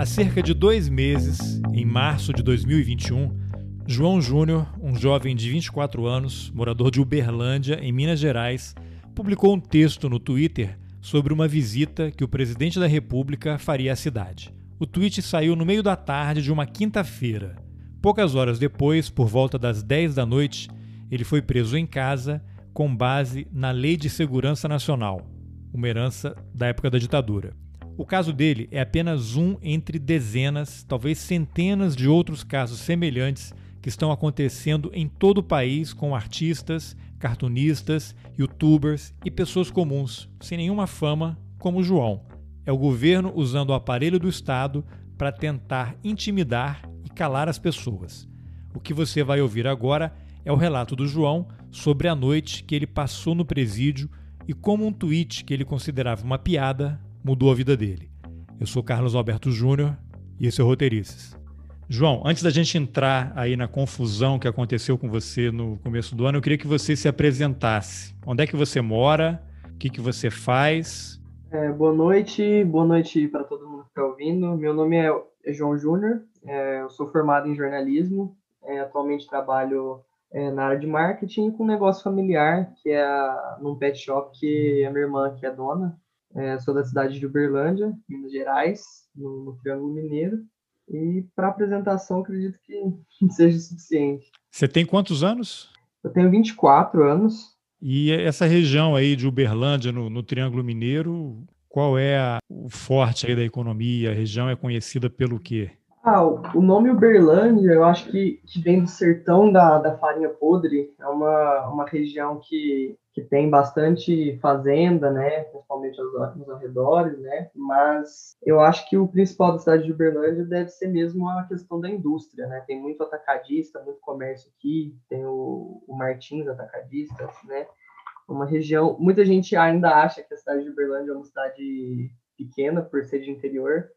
Há cerca de dois meses, em março de 2021, João Júnior, um jovem de 24 anos, morador de Uberlândia, em Minas Gerais, publicou um texto no Twitter sobre uma visita que o presidente da República faria à cidade. O tweet saiu no meio da tarde de uma quinta-feira. Poucas horas depois, por volta das 10 da noite, ele foi preso em casa com base na Lei de Segurança Nacional, uma herança da época da ditadura. O caso dele é apenas um entre dezenas, talvez centenas de outros casos semelhantes que estão acontecendo em todo o país com artistas, cartunistas, youtubers e pessoas comuns, sem nenhuma fama, como João. É o governo usando o aparelho do Estado para tentar intimidar e calar as pessoas. O que você vai ouvir agora é o relato do João sobre a noite que ele passou no presídio e como um tweet que ele considerava uma piada mudou a vida dele. Eu sou Carlos Alberto Júnior e esse é o Roteirices. João, antes da gente entrar aí na confusão que aconteceu com você no começo do ano, eu queria que você se apresentasse. Onde é que você mora? O que, que você faz? É, boa noite, boa noite para todo mundo que está ouvindo. Meu nome é, é João Júnior, é, eu sou formado em jornalismo, é, atualmente trabalho é, na área de marketing com um negócio familiar, que é a, num pet shop que a minha irmã que é dona. É, sou da cidade de Uberlândia, Minas Gerais, no, no Triângulo Mineiro. E para apresentação, acredito que seja suficiente. Você tem quantos anos? Eu tenho 24 anos. E essa região aí de Uberlândia, no, no Triângulo Mineiro, qual é a, o forte aí da economia? A região é conhecida pelo quê? Ah, o nome Uberlândia, eu acho que, que vem do sertão da, da farinha podre. É uma, uma região que, que tem bastante fazenda, né? Principalmente nos arredores, né? Mas eu acho que o principal da cidade de Uberlândia deve ser mesmo a questão da indústria, né? Tem muito atacadista, muito comércio aqui. Tem o, o Martins Atacadista, né? Uma região... Muita gente ainda acha que a cidade de Uberlândia é uma cidade pequena por ser de interior,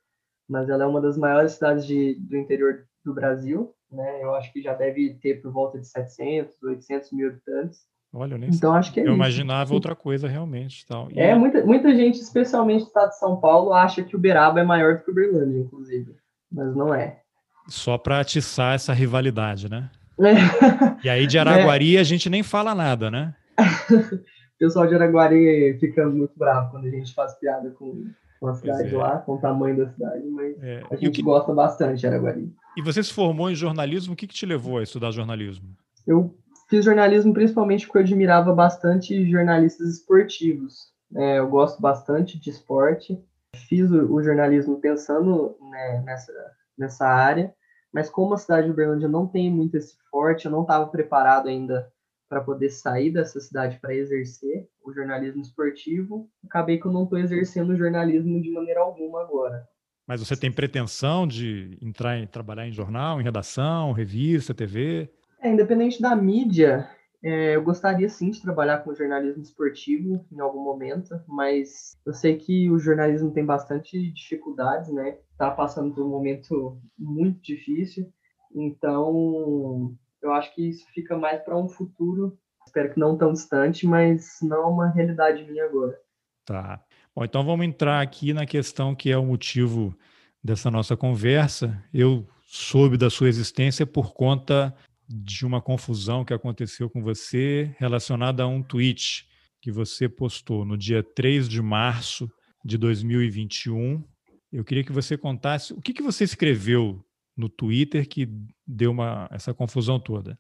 mas ela é uma das maiores cidades de, do interior do Brasil, né? Eu acho que já deve ter por volta de 700, 800 mil habitantes. Olha, eu nem então, acho que é eu isso. imaginava outra coisa realmente. Tal. E... É, muita, muita gente, especialmente no estado de São Paulo, acha que Uberaba é maior do que Uberlândia, inclusive. Mas não é. Só para atiçar essa rivalidade, né? É. E aí de Araguari é. a gente nem fala nada, né? o pessoal de Araguari fica muito bravo quando a gente faz piada com, com a cidade é. lá, com o tamanho da cidade, mas é. a gente que... gosta bastante de Araguari. E você se formou em jornalismo, o que, que te levou a estudar jornalismo? Eu fiz jornalismo principalmente porque eu admirava bastante jornalistas esportivos. É, eu gosto bastante de esporte. Fiz o, o jornalismo pensando né, nessa, nessa área, mas como a cidade de Uberlândia não tem muito esse forte, eu não estava preparado ainda para poder sair dessa cidade para exercer o jornalismo esportivo. Acabei que eu não estou exercendo o jornalismo de maneira alguma agora. Mas você tem pretensão de entrar em trabalhar em jornal, em redação, revista, TV? É, independente da mídia, é, eu gostaria sim de trabalhar com jornalismo esportivo em algum momento, mas eu sei que o jornalismo tem bastante dificuldades, né? Está passando por um momento muito difícil, então eu acho que isso fica mais para um futuro, espero que não tão distante, mas não uma realidade minha agora. Tá. Bom, então vamos entrar aqui na questão que é o motivo dessa nossa conversa. Eu soube da sua existência por conta de uma confusão que aconteceu com você relacionada a um tweet que você postou no dia 3 de março de 2021. Eu queria que você contasse o que, que você escreveu no Twitter que deu uma, essa confusão toda.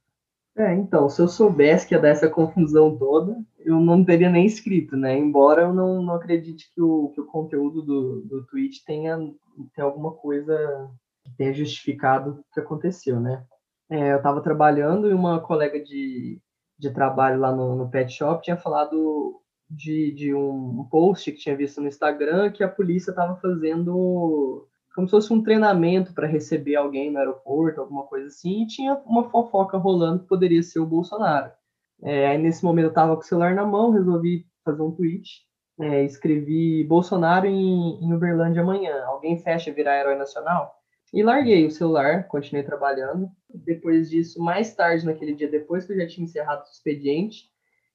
É, então, se eu soubesse que ia dar essa confusão toda, eu não teria nem escrito, né? Embora eu não, não acredite que o, que o conteúdo do, do tweet tenha, tenha alguma coisa que tenha justificado o que aconteceu, né? É, eu estava trabalhando e uma colega de, de trabalho lá no, no pet shop tinha falado de, de um, post que tinha visto no Instagram que a polícia estava fazendo como se fosse um treinamento para receber alguém no aeroporto, alguma coisa assim, e tinha uma fofoca rolando que poderia ser o Bolsonaro. É, aí nesse momento eu estava com o celular na mão, resolvi fazer um tweet, é, escrevi Bolsonaro em, em Uberlândia amanhã, alguém fecha virar herói nacional? E larguei o celular, continuei trabalhando. Depois disso, mais tarde naquele dia, depois que eu já tinha encerrado o expediente,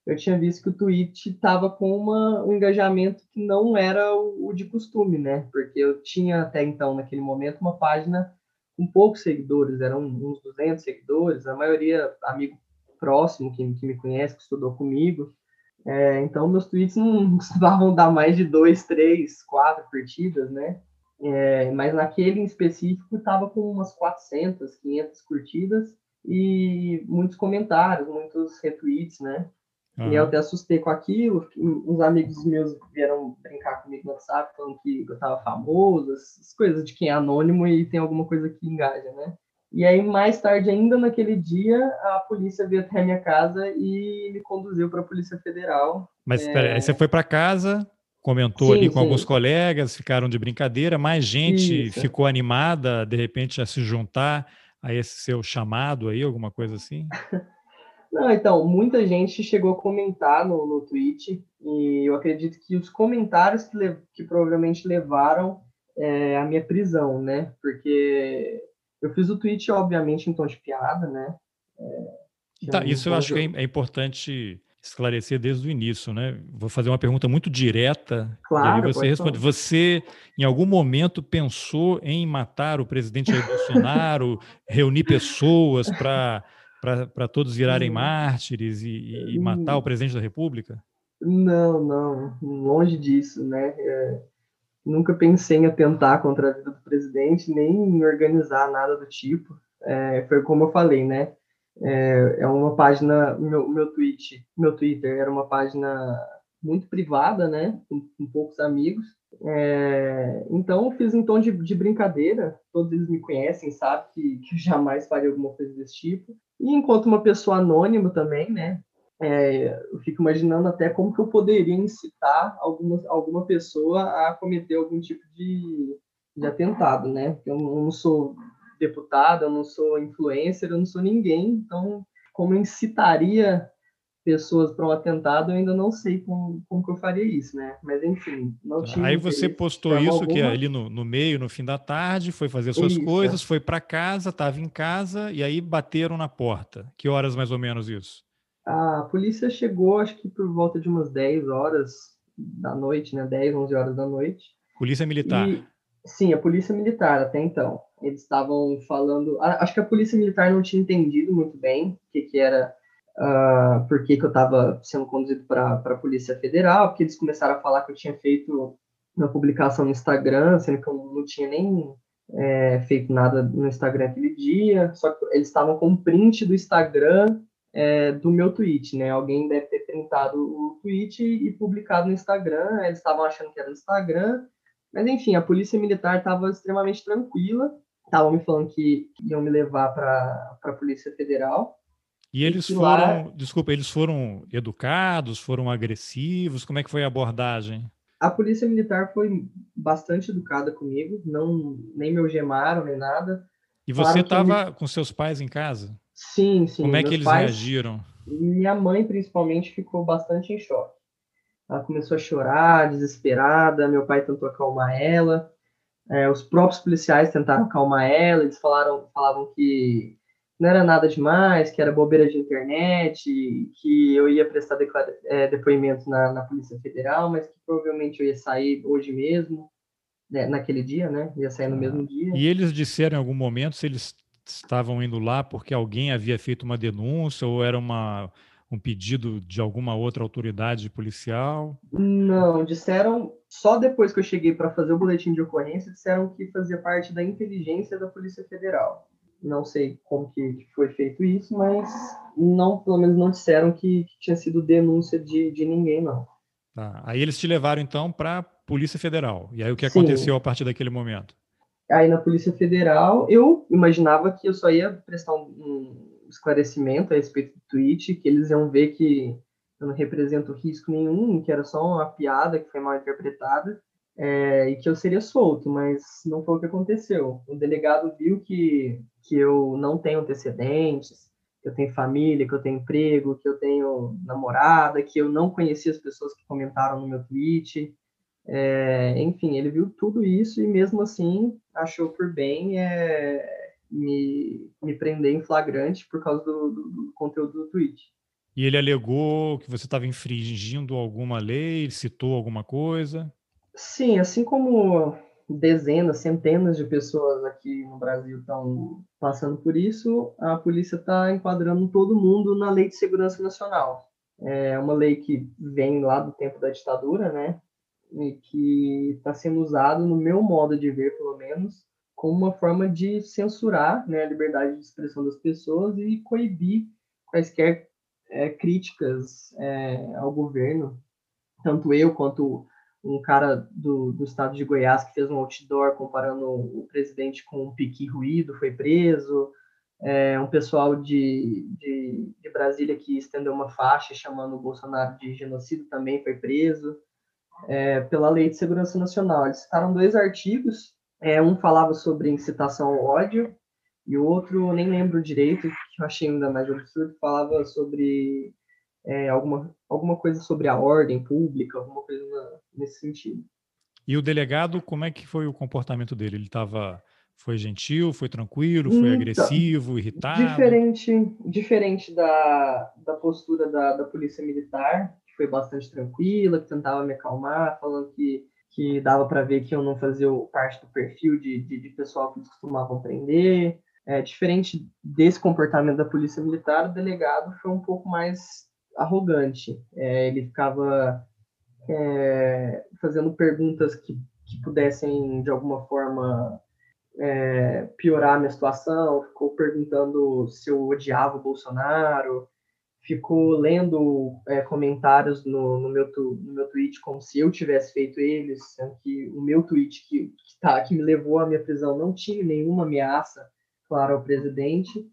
eu tinha visto que o tweet estava com uma, um engajamento que não era o, o, de costume, né? Porque eu tinha até então, naquele momento, uma página com poucos seguidores, eram uns 200 seguidores, a maioria amigo próximo que, que me conhece, que estudou comigo. É, então, meus tweets não costumavam dar mais de dois, três, quatro curtidas, né? É, mas naquele em específico estava com umas 400, 500 curtidas e muitos comentários, muitos retweets, né? Uhum. E eu até assustei com aquilo. Uns amigos meus vieram brincar comigo no WhatsApp, falando que eu tava famoso, essas coisas de quem é anônimo e tem alguma coisa que engaja, né? E aí, mais tarde ainda naquele dia, a polícia veio até a minha casa e me conduziu para a Polícia Federal. Mas é... peraí, você foi para casa, comentou sim, ali com sim. alguns colegas, ficaram de brincadeira, mais gente Isso. ficou animada, de repente, a se juntar a esse seu chamado aí, alguma coisa assim? Não, então, muita gente chegou a comentar no, no tweet, e eu acredito que os comentários que, que provavelmente levaram é, a minha prisão, né? Porque eu fiz o tweet, obviamente, em tom de piada, né? É, tá, isso eu acho que é, é, importante esclarecer desde o início, né? Vou fazer uma pergunta muito direta. Claro. E aí você responde. Falar. Você, em algum momento, pensou em matar o presidente Jair Bolsonaro, reunir pessoas para para todos virarem hum. mártires e, e, matar o hum. presidente da República? Não, não, longe disso, né? É, nunca pensei em atentar contra a vida do presidente, nem em organizar nada do tipo. É, foi como eu falei, né? É, é uma página, meu, meu tweet, meu Twitter era uma página muito privada, né? Com, com poucos amigos. É, então fiz em tom de, de, brincadeira. Todos eles me conhecem, sabem que, que jamais faria alguma coisa desse tipo. E enquanto uma pessoa anônima também, né? É, eu fico imaginando até como que eu poderia incitar alguma, alguma pessoa a cometer algum tipo de, de atentado, né? Eu não sou deputado, eu não sou influencer, eu não sou ninguém, então como incitaria pessoas para um atentado, eu ainda não sei como, como que eu faria isso, né? Mas enfim, não tinha. Aí você postou isso alguma. que ali no, no meio, no fim da tarde, foi fazer suas isso. coisas, foi para casa, estava em casa e aí bateram na porta. Que horas mais ou menos isso? A polícia chegou, acho que por volta de umas 10 horas da noite, né? 10, 11 horas da noite. Polícia Militar. E, sim, a Polícia Militar até então. Eles estavam falando. Acho que a Polícia Militar não tinha entendido muito bem o que, que era. Uh, por que, que eu estava sendo conduzido para a Polícia Federal, porque eles começaram a falar que eu tinha feito uma publicação no Instagram, sendo que eu não tinha nem é, feito nada no Instagram aquele dia, só que eles estavam com um print do Instagram é, do meu tweet, né? Alguém deve ter printado o tweet e publicado no Instagram, eles estavam achando que era no Instagram, mas enfim, a polícia militar estava extremamente tranquila, estavam me falando que iam me levar para a Polícia Federal. E eles e foram, lá... desculpa, eles foram educados, foram agressivos? Como é que foi a abordagem? A polícia militar foi bastante educada comigo, não nem me algemaram nem nada. E você estava com seus pais em casa? Sim, sim. Como é que eles pais, reagiram? Minha mãe, principalmente, ficou bastante em choque. Ela começou a chorar, desesperada. Meu pai tentou acalmar ela. É, os próprios policiais tentaram acalmar ela. Eles falaram, falavam que não era nada demais, que era bobeira de internet, que eu ia prestar é, depoimento na, na, Polícia Federal, mas que provavelmente eu ia sair hoje mesmo, né, naquele dia, né? Ia sair no ah. mesmo dia. E eles disseram em algum momento se eles estavam indo lá porque alguém havia feito uma denúncia ou era uma, um pedido de alguma outra autoridade policial? Não, disseram só depois que eu cheguei para fazer o boletim de ocorrência, disseram que fazia parte da inteligência da Polícia Federal. Não sei como que foi feito isso, mas não, pelo menos não disseram que, que tinha sido denúncia de, de ninguém, não. Tá. Aí eles te levaram então para a Polícia Federal. E aí o que Sim. aconteceu a partir daquele momento? Aí na Polícia Federal, eu imaginava que eu só ia prestar um, um esclarecimento a respeito do tweet, que eles iam ver que eu não represento risco nenhum, que era só uma piada que foi mal interpretada, é, e que eu seria solto, mas não foi o que aconteceu. O delegado viu que, que eu não tenho antecedentes, que eu tenho família, que eu tenho emprego, que eu tenho namorada, que eu não conhecia as pessoas que comentaram no meu tweet, é, enfim, ele viu tudo isso e mesmo assim achou por bem é, me, me prender em flagrante por causa do, do, do conteúdo do tweet. E ele alegou que você estava infringindo alguma lei, citou alguma coisa? Sim, assim como dezenas, centenas de pessoas aqui no Brasil estão passando por isso, a polícia está enquadrando todo mundo na Lei de Segurança Nacional. É uma lei que vem lá do tempo da ditadura, né? E que está sendo usado, no meu modo de ver, pelo menos, como uma forma de censurar né, a liberdade de expressão das pessoas e coibir quaisquer é, críticas é, ao governo. Tanto eu quanto um cara do, do estado de Goiás que fez um outdoor comparando o presidente com um pique ruído, foi preso. É, um pessoal de, de, de, Brasília que estendeu uma faixa chamando o Bolsonaro de genocídio também foi preso é, pela Lei de Segurança Nacional. Eles citaram dois artigos, é, um falava sobre incitação ao ódio e o outro, nem lembro direito, que eu achei ainda mais absurdo, falava sobre é, alguma, alguma coisa sobre a ordem pública, alguma coisa na, nesse sentido. E o delegado, como é que foi o comportamento dele? Ele estava foi gentil, foi tranquilo, foi então, agressivo, irritado? Diferente, diferente da, da postura da, da polícia militar, que foi bastante tranquila, que tentava me acalmar, falando que, que dava para ver que eu não fazia parte do perfil de, de, de pessoal que eles costumavam prender. É, diferente desse comportamento da polícia militar, o delegado foi um pouco mais arrogante. É, ele ficava é, fazendo perguntas que, que pudessem, de alguma forma, é, piorar a minha situação, ficou perguntando se eu odiava o Bolsonaro, ficou lendo é, comentários no, no, meu tu, no meu tweet como se eu tivesse feito eles, sendo que o meu tweet que, que, tá, que me levou à minha prisão não tinha nenhuma ameaça, claro, ao presidente.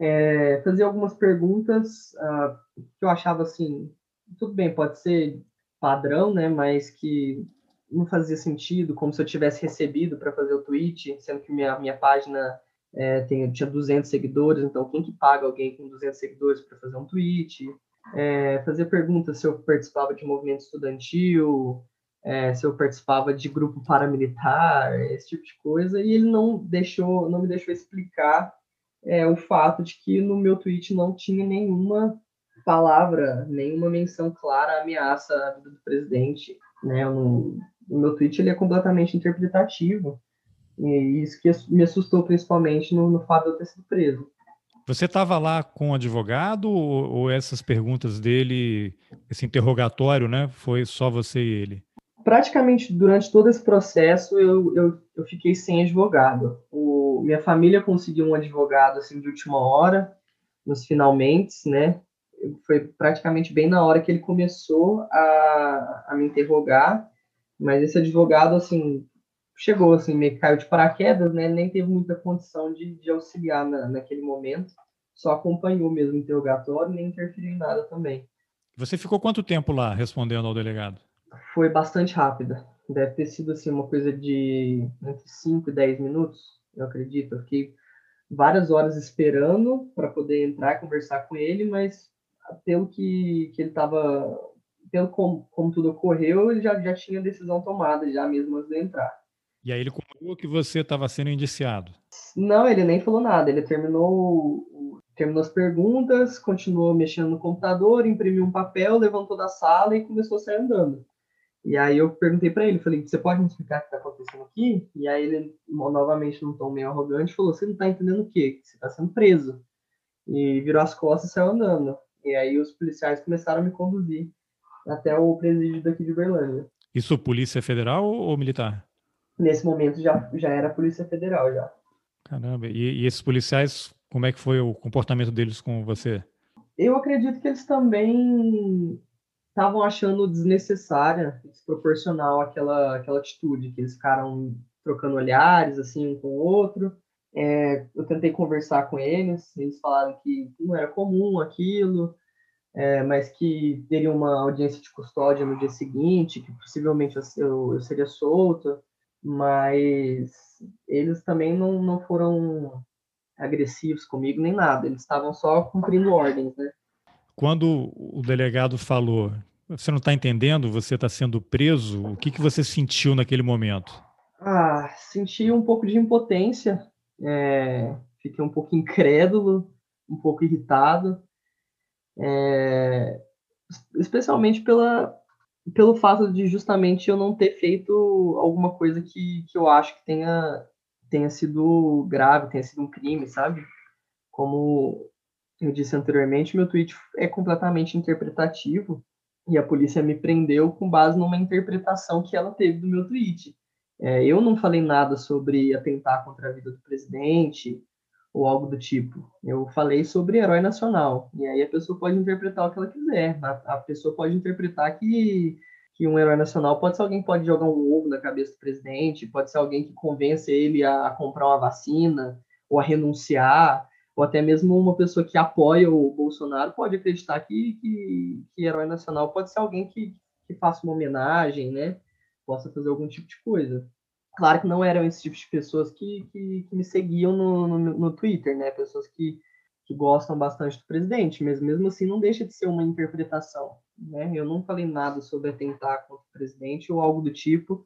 É, fazer algumas perguntas uh, que eu achava assim, tudo bem, pode ser padrão, né, mas que não fazia sentido, como se eu tivesse recebido para fazer o tweet, sendo que minha, minha página é, tem, tinha 200 seguidores, então quem que paga alguém com 200 seguidores para fazer um tweet? É, fazer perguntas se eu participava de movimento estudantil, é, se eu participava de grupo paramilitar, esse tipo de coisa, e ele não deixou, não me deixou explicar é, o fato de que no meu tweet não tinha nenhuma palavra, nenhuma menção clara à ameaça à vida do presidente. Né? O meu tweet ele é completamente interpretativo. E isso que me assustou principalmente no, no fato de eu ter sido preso. Você estava lá com o advogado ou, ou, essas perguntas dele, esse interrogatório, né? Foi só você e ele? praticamente durante todo esse processo eu, eu, eu fiquei sem advogado. O, minha família conseguiu um advogado assim de última hora, nos finalmente, né? Foi praticamente bem na hora que ele começou a, a me interrogar, mas esse advogado assim chegou assim meio caiu de paraquedas, né? Nem teve muita condição de, de auxiliar na, naquele momento, só acompanhou mesmo o interrogatório, nem interferiu em nada também. Você ficou quanto tempo lá respondendo ao delegado? foi bastante rápida. Deve ter sido assim uma coisa de entre 5 e 10 minutos, eu acredito. Eu fiquei várias horas esperando para poder entrar e conversar com ele, mas pelo que, que ele estava, pelo como, como tudo ocorreu, ele já, já tinha decisão tomada, já mesmo antes de entrar. E aí ele contou que você estava sendo indiciado? Não, ele nem falou nada. Ele terminou, terminou as perguntas, continuou mexendo no computador, imprimiu um papel, levantou da sala e começou a sair andando. E aí eu perguntei para ele, falei, você pode me explicar o que está acontecendo aqui? E aí ele, novamente num tom meio arrogante, falou, você não está entendendo o quê? Você está sendo preso. E virou as costas e saiu andando. E aí os policiais começaram a me conduzir até o presídio daqui de Berlândia. Isso polícia federal ou militar? Nesse momento já, já era polícia federal, já. Caramba, e, e esses policiais, como é que foi o comportamento deles com você? Eu acredito que eles também estavam achando desnecessária, desproporcional aquela, aquela atitude, que eles ficaram trocando olhares, assim, um com o outro. É, eu tentei conversar com eles, eles falaram que não era comum aquilo, é, mas que teria uma audiência de custódia no dia seguinte, que possivelmente eu, eu seria solta, mas eles também não, não foram agressivos comigo nem nada, eles estavam só cumprindo ordens, né? Quando o delegado falou, você não está entendendo, você está sendo preso, o que, que você sentiu naquele momento? Ah, senti um pouco de impotência, é, fiquei um pouco incrédulo, um pouco irritado. É, especialmente pela, pelo fato de justamente eu não ter feito alguma coisa que, que eu acho que tenha, tenha sido grave, tenha sido um crime, sabe? Como eu disse anteriormente, meu tweet é completamente interpretativo e a polícia me prendeu com base numa interpretação que ela teve do meu tweet. É, eu não falei nada sobre atentar contra a vida do presidente ou algo do tipo. Eu falei sobre herói nacional. E aí a pessoa pode interpretar o que ela quiser. A, a pessoa pode interpretar que, que um herói nacional pode ser alguém que pode jogar um ovo na cabeça do presidente, pode ser alguém que convence ele a, a comprar uma vacina ou a renunciar ou até mesmo uma pessoa que apoia o Bolsonaro pode acreditar que, que, que herói nacional pode ser alguém que, que faça uma homenagem, né? Possa fazer algum tipo de coisa. Claro que não eram esse tipo de pessoas que, que, que me seguiam no, no, no, Twitter, né? Pessoas que, que gostam bastante do presidente, mas mesmo assim não deixa de ser uma interpretação, né? Eu não falei nada sobre atentar contra o presidente ou algo do tipo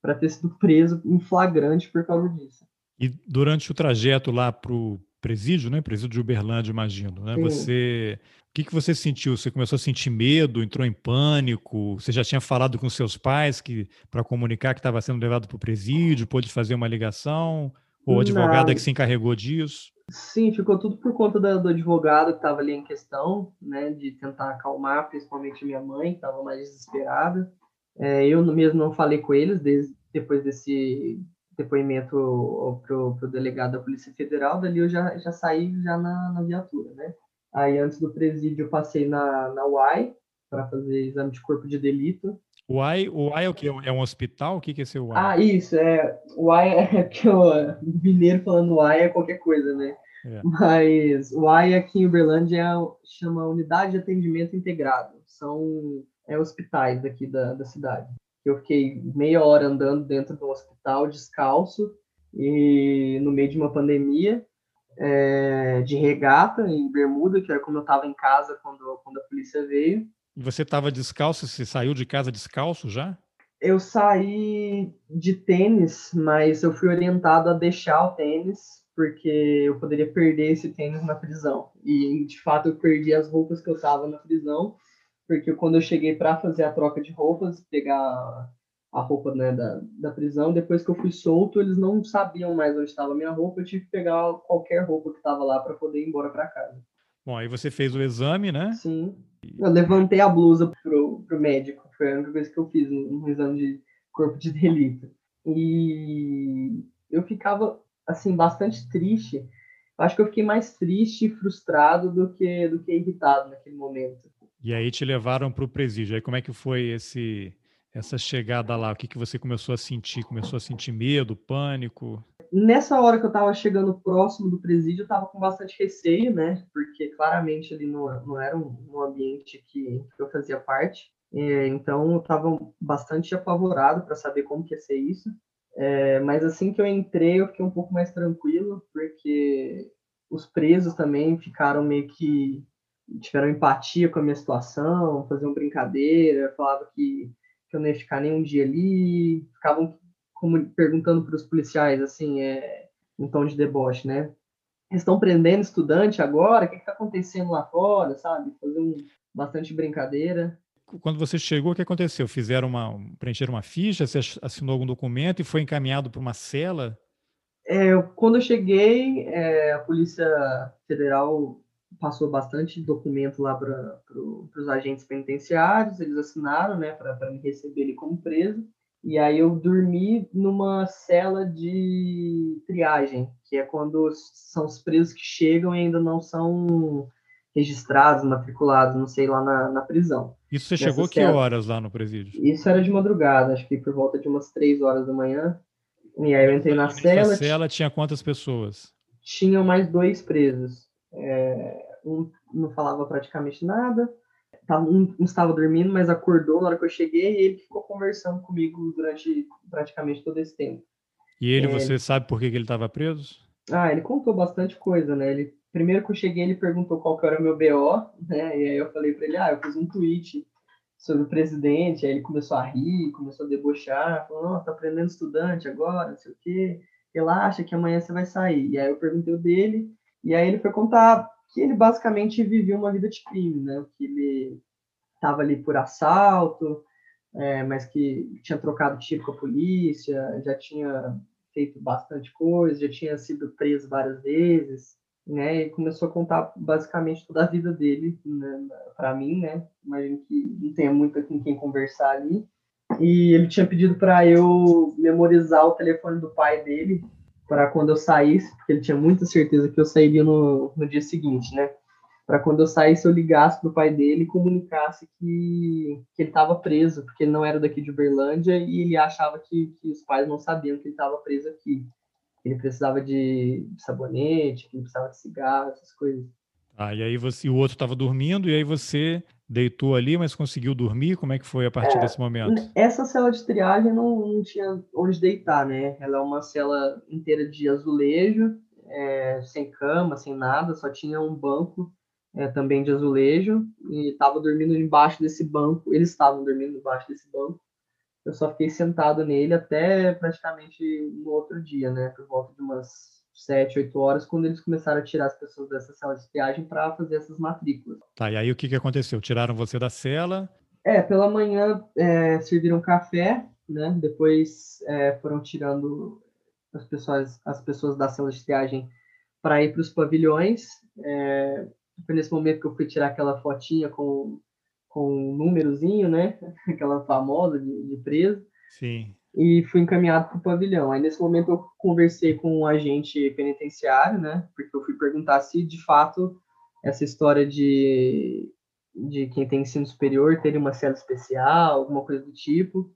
para ter sido preso em flagrante por causa disso. E durante o trajeto lá para o presídio, né? Presídio de Uberlândia, imagino, né? Você, o que que você sentiu? Você começou a sentir medo? Entrou em pânico? Você já tinha falado com seus pais que para comunicar que estava sendo levado para o presídio? Pôde fazer uma ligação? Ou a advogada Não. que se encarregou disso? Sim, ficou tudo por conta do, do advogado que estava ali em questão, né? De tentar acalmar, principalmente minha mãe, que estava mais desesperada. É, eu mesmo não falei com eles desde depois desse depoimento pro, pro delegado da Polícia Federal, dali eu já, já saí já na, na viatura, né? Aí antes do presídio eu passei na, na UAI para fazer exame de corpo de delito. UAI, UAI é o que? É um hospital? O que, que é esse UAI? Ah, isso, é. UAI é que o mineiro falando UAI é qualquer coisa, né? É. Mas UAI aqui em Uberlândia é, chama Unidade de Atendimento Integrado. São é, hospitais aqui da, da cidade eu fiquei meia hora andando dentro do hospital descalço e no meio de uma pandemia é, de regata em bermuda, que era como eu estava em casa quando, quando a polícia veio. E você estava descalço? Você saiu de casa descalço já? Eu saí de tênis, mas eu fui orientado a deixar o tênis porque eu poderia perder esse tênis na prisão. E de fato eu perdi as roupas que eu estava na prisão porque quando eu cheguei para fazer a troca de roupas, pegar a roupa né, da, da prisão, depois que eu fui solto, eles não sabiam mais onde estava a minha roupa, eu tive que pegar qualquer roupa que estava lá para poder ir embora para casa. Bom, aí você fez o exame, né? Sim. Eu levantei a blusa pro, pro médico, foi a única coisa que eu fiz no, no exame de corpo de delito. E eu ficava, assim, bastante triste. Acho que eu fiquei mais triste e frustrado do que, do que irritado naquele momento e aí te levaram para o presídio. Aí como é que foi esse essa chegada lá? O que, que você começou a sentir? Começou a sentir medo, pânico? Nessa hora que eu estava chegando próximo do presídio, eu estava com bastante receio, né? Porque claramente ali não, não era um, um ambiente que, eu fazia parte. É, então eu estava bastante apavorado para saber como que ia ser isso. É, mas assim que eu entrei, eu fiquei um pouco mais tranquilo, porque os presos também ficaram meio que tiveram empatia com a minha situação, faziam brincadeira, falavam que, que eu não ia ficar nem um dia ali, ficavam como, perguntando para os policiais, assim, é, em tom de deboche, né? Estão prendendo estudante agora? O que está acontecendo lá fora, sabe? Faziam bastante brincadeira. Quando você chegou, o que aconteceu? Fizeram uma, preencheram uma ficha, você assinou algum documento e foi encaminhado para uma cela? É, quando eu cheguei, é, a Polícia Federal passou bastante documento lá para pro, os agentes penitenciários, eles assinaram, né, para me receber ele como preso. E aí eu dormi numa cela de triagem, que é quando são os presos que chegam e ainda não são registrados, matriculados, não sei, lá na, na prisão. Isso você chegou cela. que horas lá no presídio? Isso era de madrugada, acho que por volta de umas três horas da manhã. E aí eu entrei na cela. A cela tinha quantas pessoas? Tinham mais dois presos. É, um não falava praticamente nada, um, um estava dormindo, mas acordou na hora que eu cheguei e ele ficou conversando comigo durante praticamente todo esse tempo. E ele, é, você sabe por que, que ele estava preso? Ah, ele contou bastante coisa, né? Ele, primeiro que eu cheguei, ele perguntou qual que era o meu BO, né? E aí eu falei para ele, ah, eu fiz um tweet sobre o presidente, aí ele começou a rir, começou a debochar, falou, nossa, tá aprendendo estudante agora, não sei o quê, relaxa que amanhã você vai sair. E aí eu perguntei o dele, e aí ele foi contar que ele basicamente vivia uma vida de crime, né? Que ele estava ali por assalto, é, mas que tinha trocado tiro com a polícia, já tinha feito bastante coisa, já tinha sido preso várias vezes, né? E começou a contar basicamente toda a vida dele né, para mim, né? Imagino que não tenha muito com quem conversar ali. E ele tinha pedido para eu memorizar o telefone do pai dele para quando eu saísse, porque ele tinha muita certeza que eu sairia no, no dia seguinte, né? Para quando eu saísse eu ligasse pro pai dele e comunicasse que, que ele estava preso, porque ele não era daqui de Uberlândia e ele achava que, que os pais não sabiam que ele estava preso aqui. Ele precisava de sabonete, que ele precisava de cigarro, essas coisas. Ah, e aí você, o outro estava dormindo, e aí você deitou ali, mas conseguiu dormir? Como é que foi a partir é, desse momento? Essa cela de triagem não, não tinha onde deitar, né? Ela é uma cela inteira de azulejo, é, sem cama, sem nada, só tinha um banco é, também de azulejo, e estava dormindo embaixo desse banco, eles estavam dormindo embaixo desse banco, eu só fiquei sentado nele até praticamente no outro dia, né? Por volta de umas sete, oito horas, quando eles começaram a tirar as pessoas dessa cela de viagem para fazer essas matrículas. Tá, e aí o que, que aconteceu? Tiraram você da cela? É, pela manhã é, serviram café, né? Depois é, foram tirando as pessoas, as pessoas da cela de triagem para ir para os pavilhões. É, foi nesse momento que eu fui tirar aquela fotinha com, com um númerozinho, né? Aquela famosa de, de preso. Sim e fui encaminhado para o pavilhão. Aí nesse momento eu conversei com um agente penitenciário, né? Porque eu fui perguntar se de fato essa história de, de quem tem ensino superior ter uma cela especial, alguma coisa do tipo.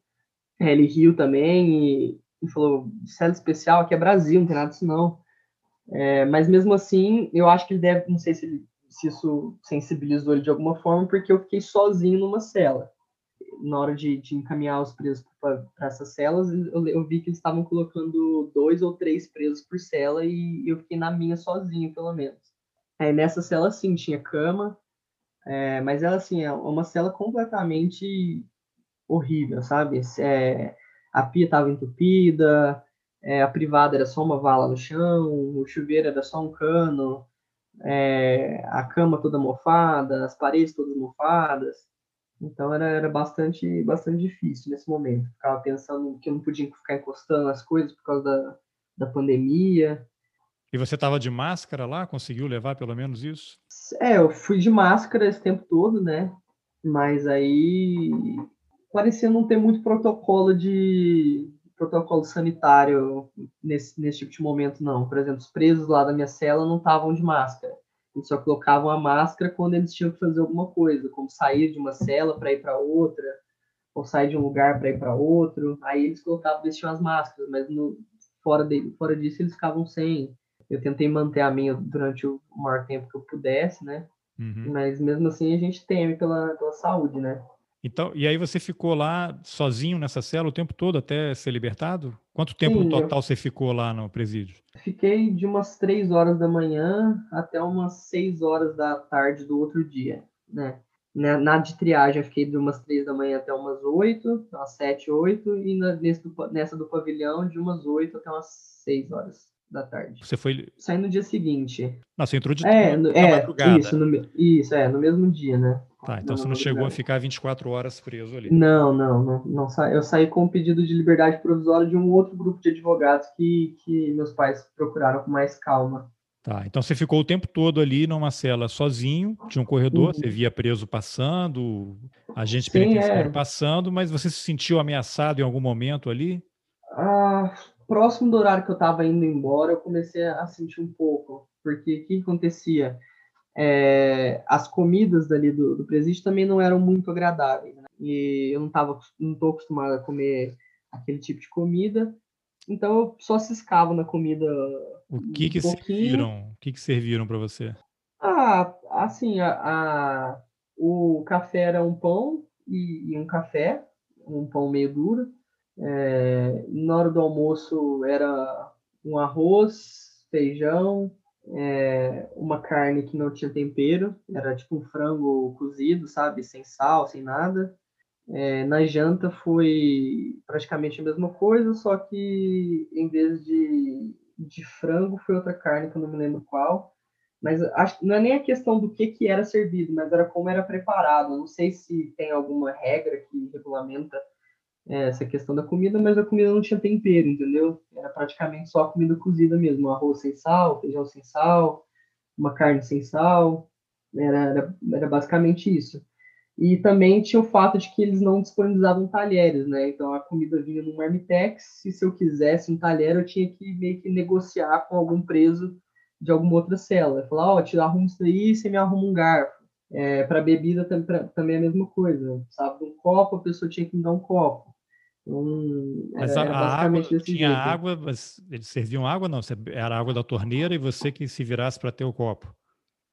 Ele riu também e, e falou: cela especial aqui é Brasil, não tem nada disso não. É, mas mesmo assim, eu acho que ele deve, não sei se, se isso sensibilizou ele de alguma forma, porque eu fiquei sozinho numa cela na hora de, de encaminhar os presos para essas celas, eu, eu, vi que eles estavam colocando dois ou três presos por cela e eu fiquei na minha sozinho, pelo menos. É, nessa cela, sim, tinha cama, é, mas ela, assim, é uma cela completamente horrível, sabe? É, a pia estava entupida, é, a privada era só uma vala no chão, o chuveiro era só um cano, é, a cama toda mofada, as paredes todas mofadas. Então era, era bastante, bastante difícil nesse momento. Ficava pensando que eu não podia ficar encostando as coisas por causa da, da pandemia. E você estava de máscara lá? Conseguiu levar pelo menos isso? É, eu fui de máscara esse tempo todo, né? Mas aí parecia não ter muito protocolo de protocolo sanitário nesse, nesse tipo de momento, não. Por exemplo, os presos lá da minha cela não estavam de máscara. Eles só colocavam a máscara quando eles tinham que fazer alguma coisa, como sair de uma cela para ir para outra, ou sair de um lugar para ir para outro. Aí eles colocavam, vestiam as máscaras, mas no, fora, de, fora disso eles ficavam sem. Eu tentei manter a minha durante o maior tempo que eu pudesse, né? Uhum. Mas mesmo assim a gente teme pela, pela saúde, né? Então, e aí você ficou lá sozinho nessa cela o tempo todo até ser libertado? Quanto tempo Sim, no total eu... você ficou lá no presídio? Fiquei de umas três horas da manhã até umas seis horas da tarde do outro dia, né? Na, de triagem eu fiquei de umas três da manhã até umas oito, umas sete, oito, e na, nesse, nessa do pavilhão de umas oito até umas seis horas da tarde. Você foi. Saindo no dia seguinte. Não, você entrou de é, no, é, madrugada. Isso, no, isso, é, no mesmo dia, né? Tá, então não, você não chegou a ficar 24 horas preso ali. Não, não, não, não Eu saí com um pedido de liberdade provisória de um outro grupo de advogados que, que meus pais procuraram com mais calma. Tá, então você ficou o tempo todo ali numa cela sozinho, tinha um corredor, uhum. você via preso passando, agente Sim, penitenciário é. passando, mas você se sentiu ameaçado em algum momento ali? Ah, próximo do horário que eu estava indo embora, eu comecei a sentir um pouco, porque o que acontecia? É, as comidas dali do, do presídio também não eram muito agradáveis, né? e eu não tava, não tô acostumado a comer aquele tipo de comida, então eu só ciscava na comida. O que um que serviram? O que que serviram para você? Ah, assim, a, a, o café era um pão e, e um café, um pão meio duro. É, na hora do almoço era um arroz, feijão, é, uma carne que não tinha tempero, era tipo um frango cozido, sabe, sem sal, sem nada. É, na janta foi praticamente a mesma coisa, só que em vez de, de frango foi outra carne que eu não me lembro qual. Mas acho, não é nem a questão do que, que era servido, mas era como era preparado. Não sei se tem alguma regra que regulamenta essa questão da comida, mas a comida não tinha tempero, entendeu? Era praticamente só comida cozida mesmo, arroz sem sal, feijão sem sal, uma carne sem sal, era, era, era basicamente isso. E também tinha o fato de que eles não disponibilizavam talheres, né? Então a comida vinha no marmitex, e se eu quisesse um talher, eu tinha que meio que negociar com algum preso de alguma outra cela. Falar, ó, oh, te arrumo isso daí, você me arruma um garfo. É, para bebida também é a mesma coisa. Sabe, um copo, a pessoa tinha que me dar um copo. Então, mas a, a água, tinha jeito. água, mas eles serviam água não? Era água da torneira e você que se virasse para ter o copo?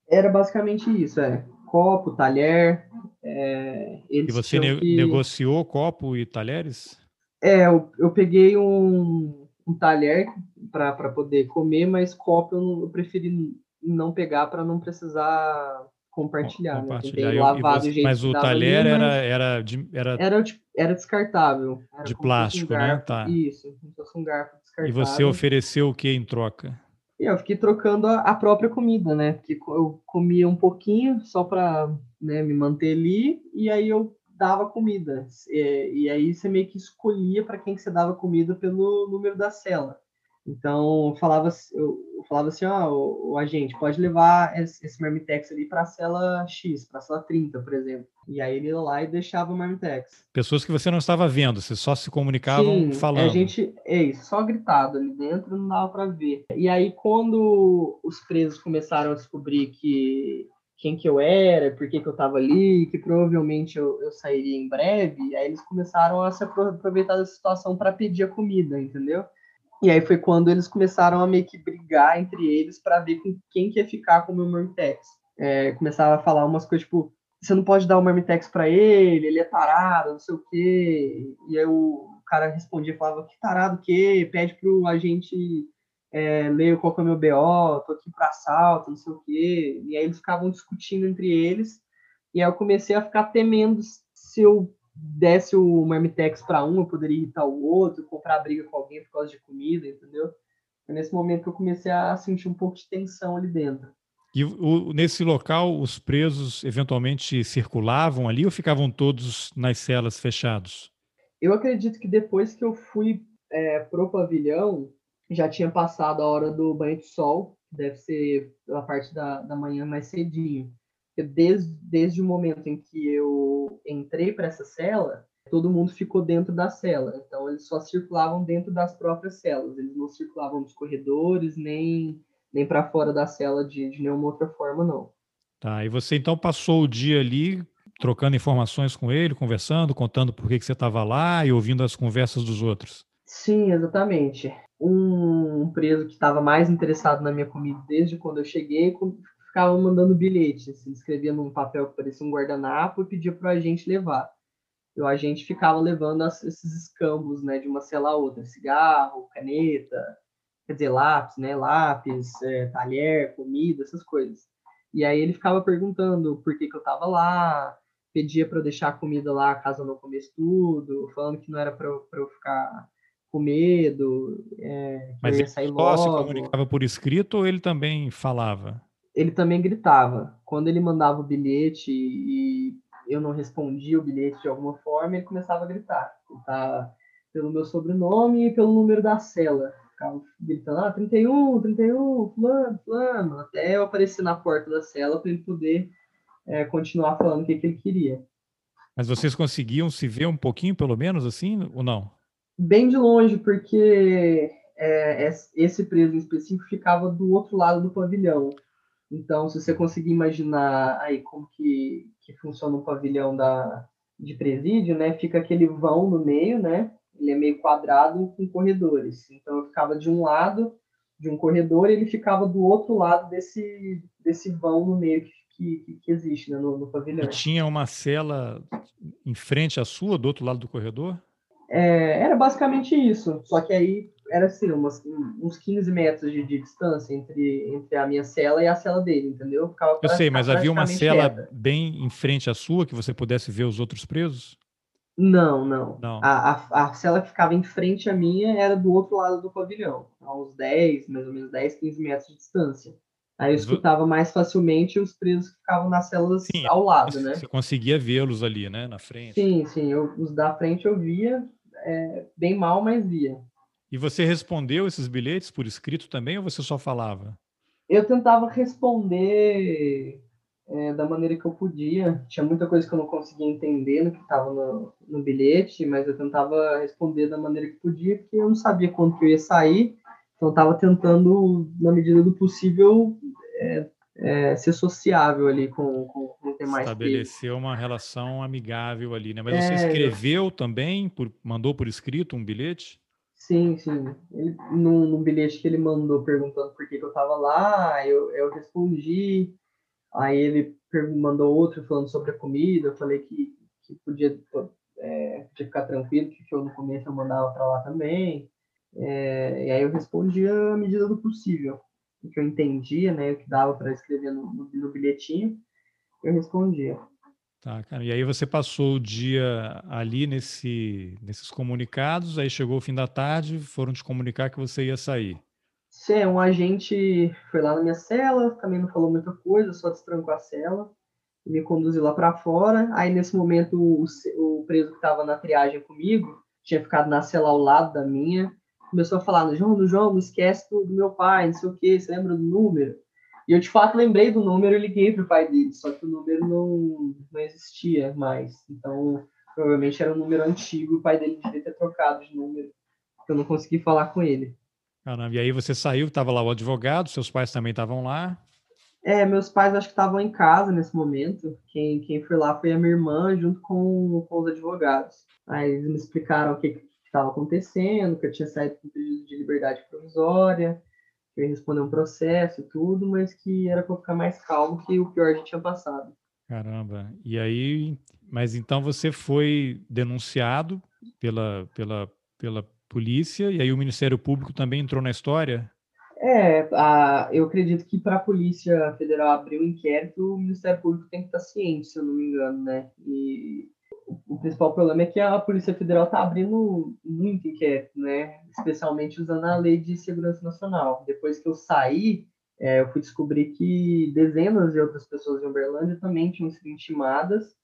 Era basicamente isso, é. Copo, talher. É, e você ne que... negociou copo e talheres? É, eu, eu peguei um, um talher para poder comer, mas copo eu, não, eu preferi não pegar para não precisar compartilhar. compartilhar. Né? lavar do jeito mas o talher ali, era, era, de, era... Era, era descartável. Era de plástico, um né? Tá. Isso, um garfo descartável. E você ofereceu o que em troca? Eu fiquei trocando a, a, própria comida, né? Porque eu comia um pouquinho só para né, me manter ali, e aí eu dava comida. E, e aí você meio que escolhia para quem que você dava comida pelo número da cela. Então, eu falava, eu, falava assim, ó, oh, o, o, agente pode levar esse, esse marmitex ali para a cela X, para a cela 30, por exemplo. E aí ele ia lá e deixava o marmitex. Pessoas que você não estava vendo, você só se comunicavam Sim, falando. a gente, é isso, só gritado ali dentro, não dava para ver. E aí quando os presos começaram a descobrir que quem que eu era, por que, que eu estava ali, que provavelmente eu, eu sairia em breve, aí eles começaram a se aproveitar da situação para pedir a comida, entendeu? E aí foi quando eles começaram a meio que brigar entre eles para ver com quem que ia ficar com o meu Marmitex. É, começava a falar umas coisas tipo, você não pode dar o Marmitex para ele, ele é tarado, não sei o quê. E aí o cara respondia, falava, que tarado o quê? Pede pro agente é, ler qual que é o meu BO, tô aqui para assalto, não sei o quê. E aí eles ficavam discutindo entre eles. E aí eu comecei a ficar temendo se eu desse o Marmitex para um, eu poderia irritar o outro, comprar briga com alguém por causa de comida, entendeu? Foi nesse momento que eu comecei a sentir um pouco de tensão ali dentro. E o, nesse local, os presos eventualmente circulavam ali ou ficavam todos nas celas fechados? Eu acredito que depois que eu fui é, pro pavilhão, já tinha passado a hora do banho de sol, deve ser pela parte da, da manhã mais cedinho desde, desde o momento em que eu entrei para essa cela, todo mundo ficou dentro da cela. Então, eles só circulavam dentro das próprias celas. Eles não circulavam nos corredores, nem, nem para fora da cela de, de nenhuma outra forma, não. Tá, e você então passou o dia ali trocando informações com ele, conversando, contando por que, que você estava lá e ouvindo as conversas dos outros. Sim, exatamente. Um preso que estava mais interessado na minha comida desde quando eu cheguei ficavam mandando bilhete. Assim, escrevia num papel que parecia um guardanapo e pedia para o agente levar. E o agente ficava levando as, esses escambos, né, de uma cela a outra, cigarro, caneta, quer dizer, lápis, né, lápis, é, talher, comida, essas coisas. E aí ele ficava perguntando por que, que eu estava lá, pedia para eu deixar a comida lá caso eu não comesse tudo, falando que não era para eu, eu ficar com medo, é, Mas ele só se comunicava por escrito ou ele também falava? Ele também gritava. Quando ele mandava o bilhete e eu não respondia o bilhete de alguma forma, ele começava a gritar. Gritava pelo meu sobrenome e pelo número da cela. Ficava gritando, ah, 31, 31, fulano, fulano, até eu aparecer na porta da cela para ele poder é, continuar falando o que, que ele queria. Mas vocês conseguiam se ver um pouquinho, pelo menos, assim, ou não? Bem de longe, porque é, esse preso em específico ficava do outro lado do pavilhão. Então, se você conseguir imaginar aí como que, que funciona um pavilhão da, de presídio, né? Fica aquele vão no meio, né? Ele é meio quadrado com corredores. Então, eu ficava de um lado de um corredor e ele ficava do outro lado desse, desse vão no meio que, que, que existe né, no, no pavilhão. E tinha uma cela em frente à sua, do outro lado do corredor? É, era basicamente isso. Só que aí era assim, umas, uns 15 metros de, de, distância entre, entre a minha cela e a cela dele, entendeu? Ficava eu sei, mas havia uma cela reta. bem em frente à sua que você pudesse ver os outros presos? Não, não. não. A, a, a cela que ficava em frente à minha era do outro lado do pavilhão, a uns 10, mais ou menos 10, 15 metros de distância. Aí eu escutava mais facilmente os presos que ficavam nas celas Sim, ao lado, né? Você né? Você conseguia vê-los ali, né, na frente. Sim, sim. Eu, os da frente eu via, é, bem mal, mas via. E você respondeu esses bilhetes por escrito também ou você só falava? Eu tentava responder é, da maneira que eu podia. Tinha muita coisa que eu não conseguia entender no que estava no, no, bilhete, mas eu tentava responder da maneira que podia, porque eu não sabia quando que eu ia sair. Então, estava tentando, na medida do possível, é, é, ser sociável ali com, com, com demais Estabeleceu uma relação amigável ali, né? Mas você é. escreveu também, por, mandou por escrito um bilhete? Sim, sim. Ele, bilhete que ele mandou perguntando por que, que eu estava lá, eu, eu respondi. Aí ele mandou outro falando sobre a comida. Eu falei que, que podia, é, podia ficar tranquilo, que eu no começo eu mandava para lá também. É, e aí eu respondi à medida do possível. O que eu entendia, né, o que dava para escrever no, no, no bilhetinho, eu respondia. Tá, cara. E aí você passou o dia ali nesse, nesses comunicados, aí chegou o fim da tarde, foram te comunicar que você ia sair. Sim, um agente foi lá na minha cela, também não falou muita coisa, só destrancou a cela, me conduziu lá para fora. Aí nesse momento o, o preso que estava na triagem comigo tinha ficado na cela ao lado da minha, começou a falar: João, João, não esquece do, do meu pai, não sei o que, você lembra do número? E eu, de fato, lembrei do número e liguei para o pai dele, só que o número não, não existia mais. Então, provavelmente era um número antigo, o pai dele devia ter trocado de número, eu não consegui falar com ele. Caramba, e aí você saiu, estava lá o advogado, seus pais também estavam lá? É, meus pais acho que estavam em casa nesse momento. Quem, quem foi lá foi a minha irmã, junto com, com os advogados. Aí eles me explicaram o que estava acontecendo, que eu tinha saído com pedido de liberdade provisória, eu ia responder um processo e tudo, mas que era para ficar mais calmo que o pior já tinha passado. Caramba. E aí, mas então você foi denunciado pela, pela, pela polícia e aí o Ministério Público também entrou na história? É, a, eu acredito que para a Polícia Federal abrir o um inquérito, o Ministério Público tem que estar ciente, se eu não me engano, né? E o principal problema é que a Polícia Federal está abrindo muito inquérito, né? Especialmente usando a Lei de Segurança Nacional. Depois que eu saí, é, eu fui descobrir que dezenas de outras pessoas em Uberlândia também tinham sido intimadas.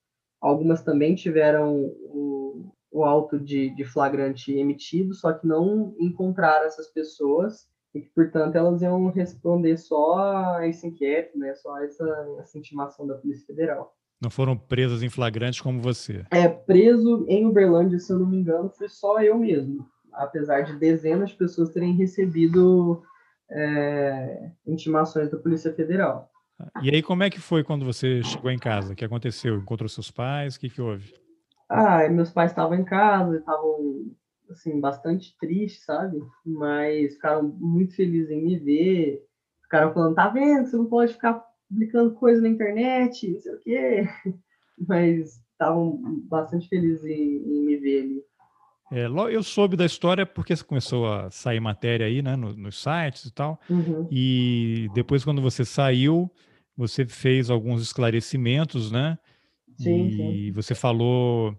Algumas também tiveram o, o auto de, de flagrante emitido, só que não encontraram essas pessoas e que, portanto, elas iam responder só a esse inquérito, né? Só a essa, essa intimação da Polícia Federal. Não foram presas em flagrantes como você? É, preso em Uberlândia, se eu não me engano, foi só eu mesmo. Apesar de dezenas de pessoas terem recebido é, intimações da Polícia Federal. E aí, como é que foi quando você chegou em casa? O que aconteceu? Encontrou seus pais? O que, que houve? Ah, meus pais estavam em casa, estavam assim bastante tristes, sabe? Mas ficaram muito felizes em me ver. Ficaram falando: "Tá vendo? Você não pode ficar publicando coisa na internet, não sei o quê. Mas estavam bastante felizes em, em, me ver ali. É, eu soube da história porque começou a sair matéria aí, né, nos, nos sites e tal. Uhum. E depois, quando você saiu, você fez alguns esclarecimentos, né? Sim, e sim. você falou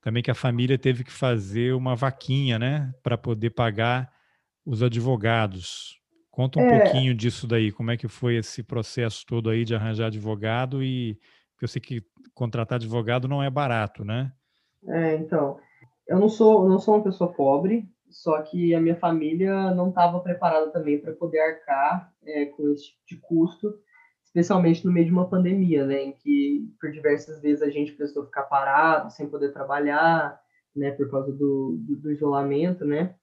também que a família teve que fazer uma vaquinha, né, para poder pagar os advogados. Conta um é... pouquinho disso daí, como é que foi esse processo todo aí de arranjar advogado e eu sei que contratar advogado não é barato, né? É, então, eu não sou, não sou uma pessoa pobre, só que a minha família não estava preparada também para poder arcar é, com esse tipo de custo, especialmente no meio de uma pandemia, né, em que por diversas vezes a gente precisou ficar parado, sem poder trabalhar, né, por causa do, do, do isolamento, né,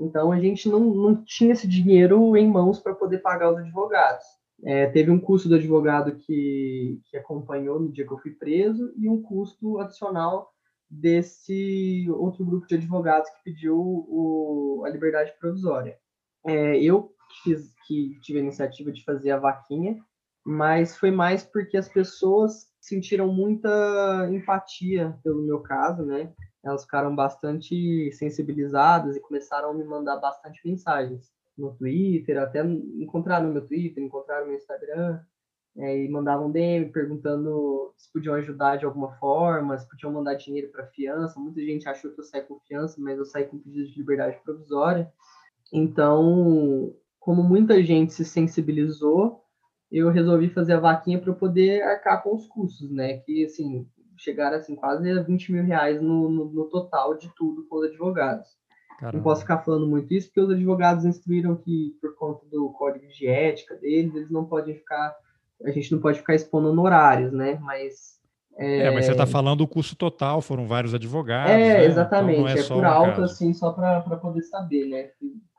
então a gente não, não tinha esse dinheiro em mãos para poder pagar os advogados. É, teve um custo do advogado que, que acompanhou no dia que eu fui preso e um custo adicional desse outro grupo de advogados que pediu o, a liberdade provisória. É, eu fiz, que tive a iniciativa de fazer a vaquinha, mas foi mais porque as pessoas sentiram muita empatia pelo meu caso, né? Elas ficaram bastante sensibilizadas e começaram a me mandar bastante mensagens no Twitter, até encontraram no meu Twitter, encontraram no meu Instagram, é, e mandavam DM perguntando se podiam ajudar de alguma forma, se podiam mandar dinheiro para fiança. Muita gente achou que eu saí com fiança, mas eu saí com pedido de liberdade provisória. Então, como muita gente se sensibilizou, eu resolvi fazer a vaquinha para poder arcar com os custos, né? Que, assim, chegaram, assim, quase a 20 mil reais no, no, no total de tudo com os advogados. Caramba. Não posso ficar falando muito isso, porque os advogados instruíram que, por conta do código de ética deles, eles não podem ficar, a gente não pode ficar expondo honorários, né? Mas é, é, mas você está falando o custo total, foram vários advogados. É, né? exatamente. Então é, é por alto, assim, só para poder saber, né?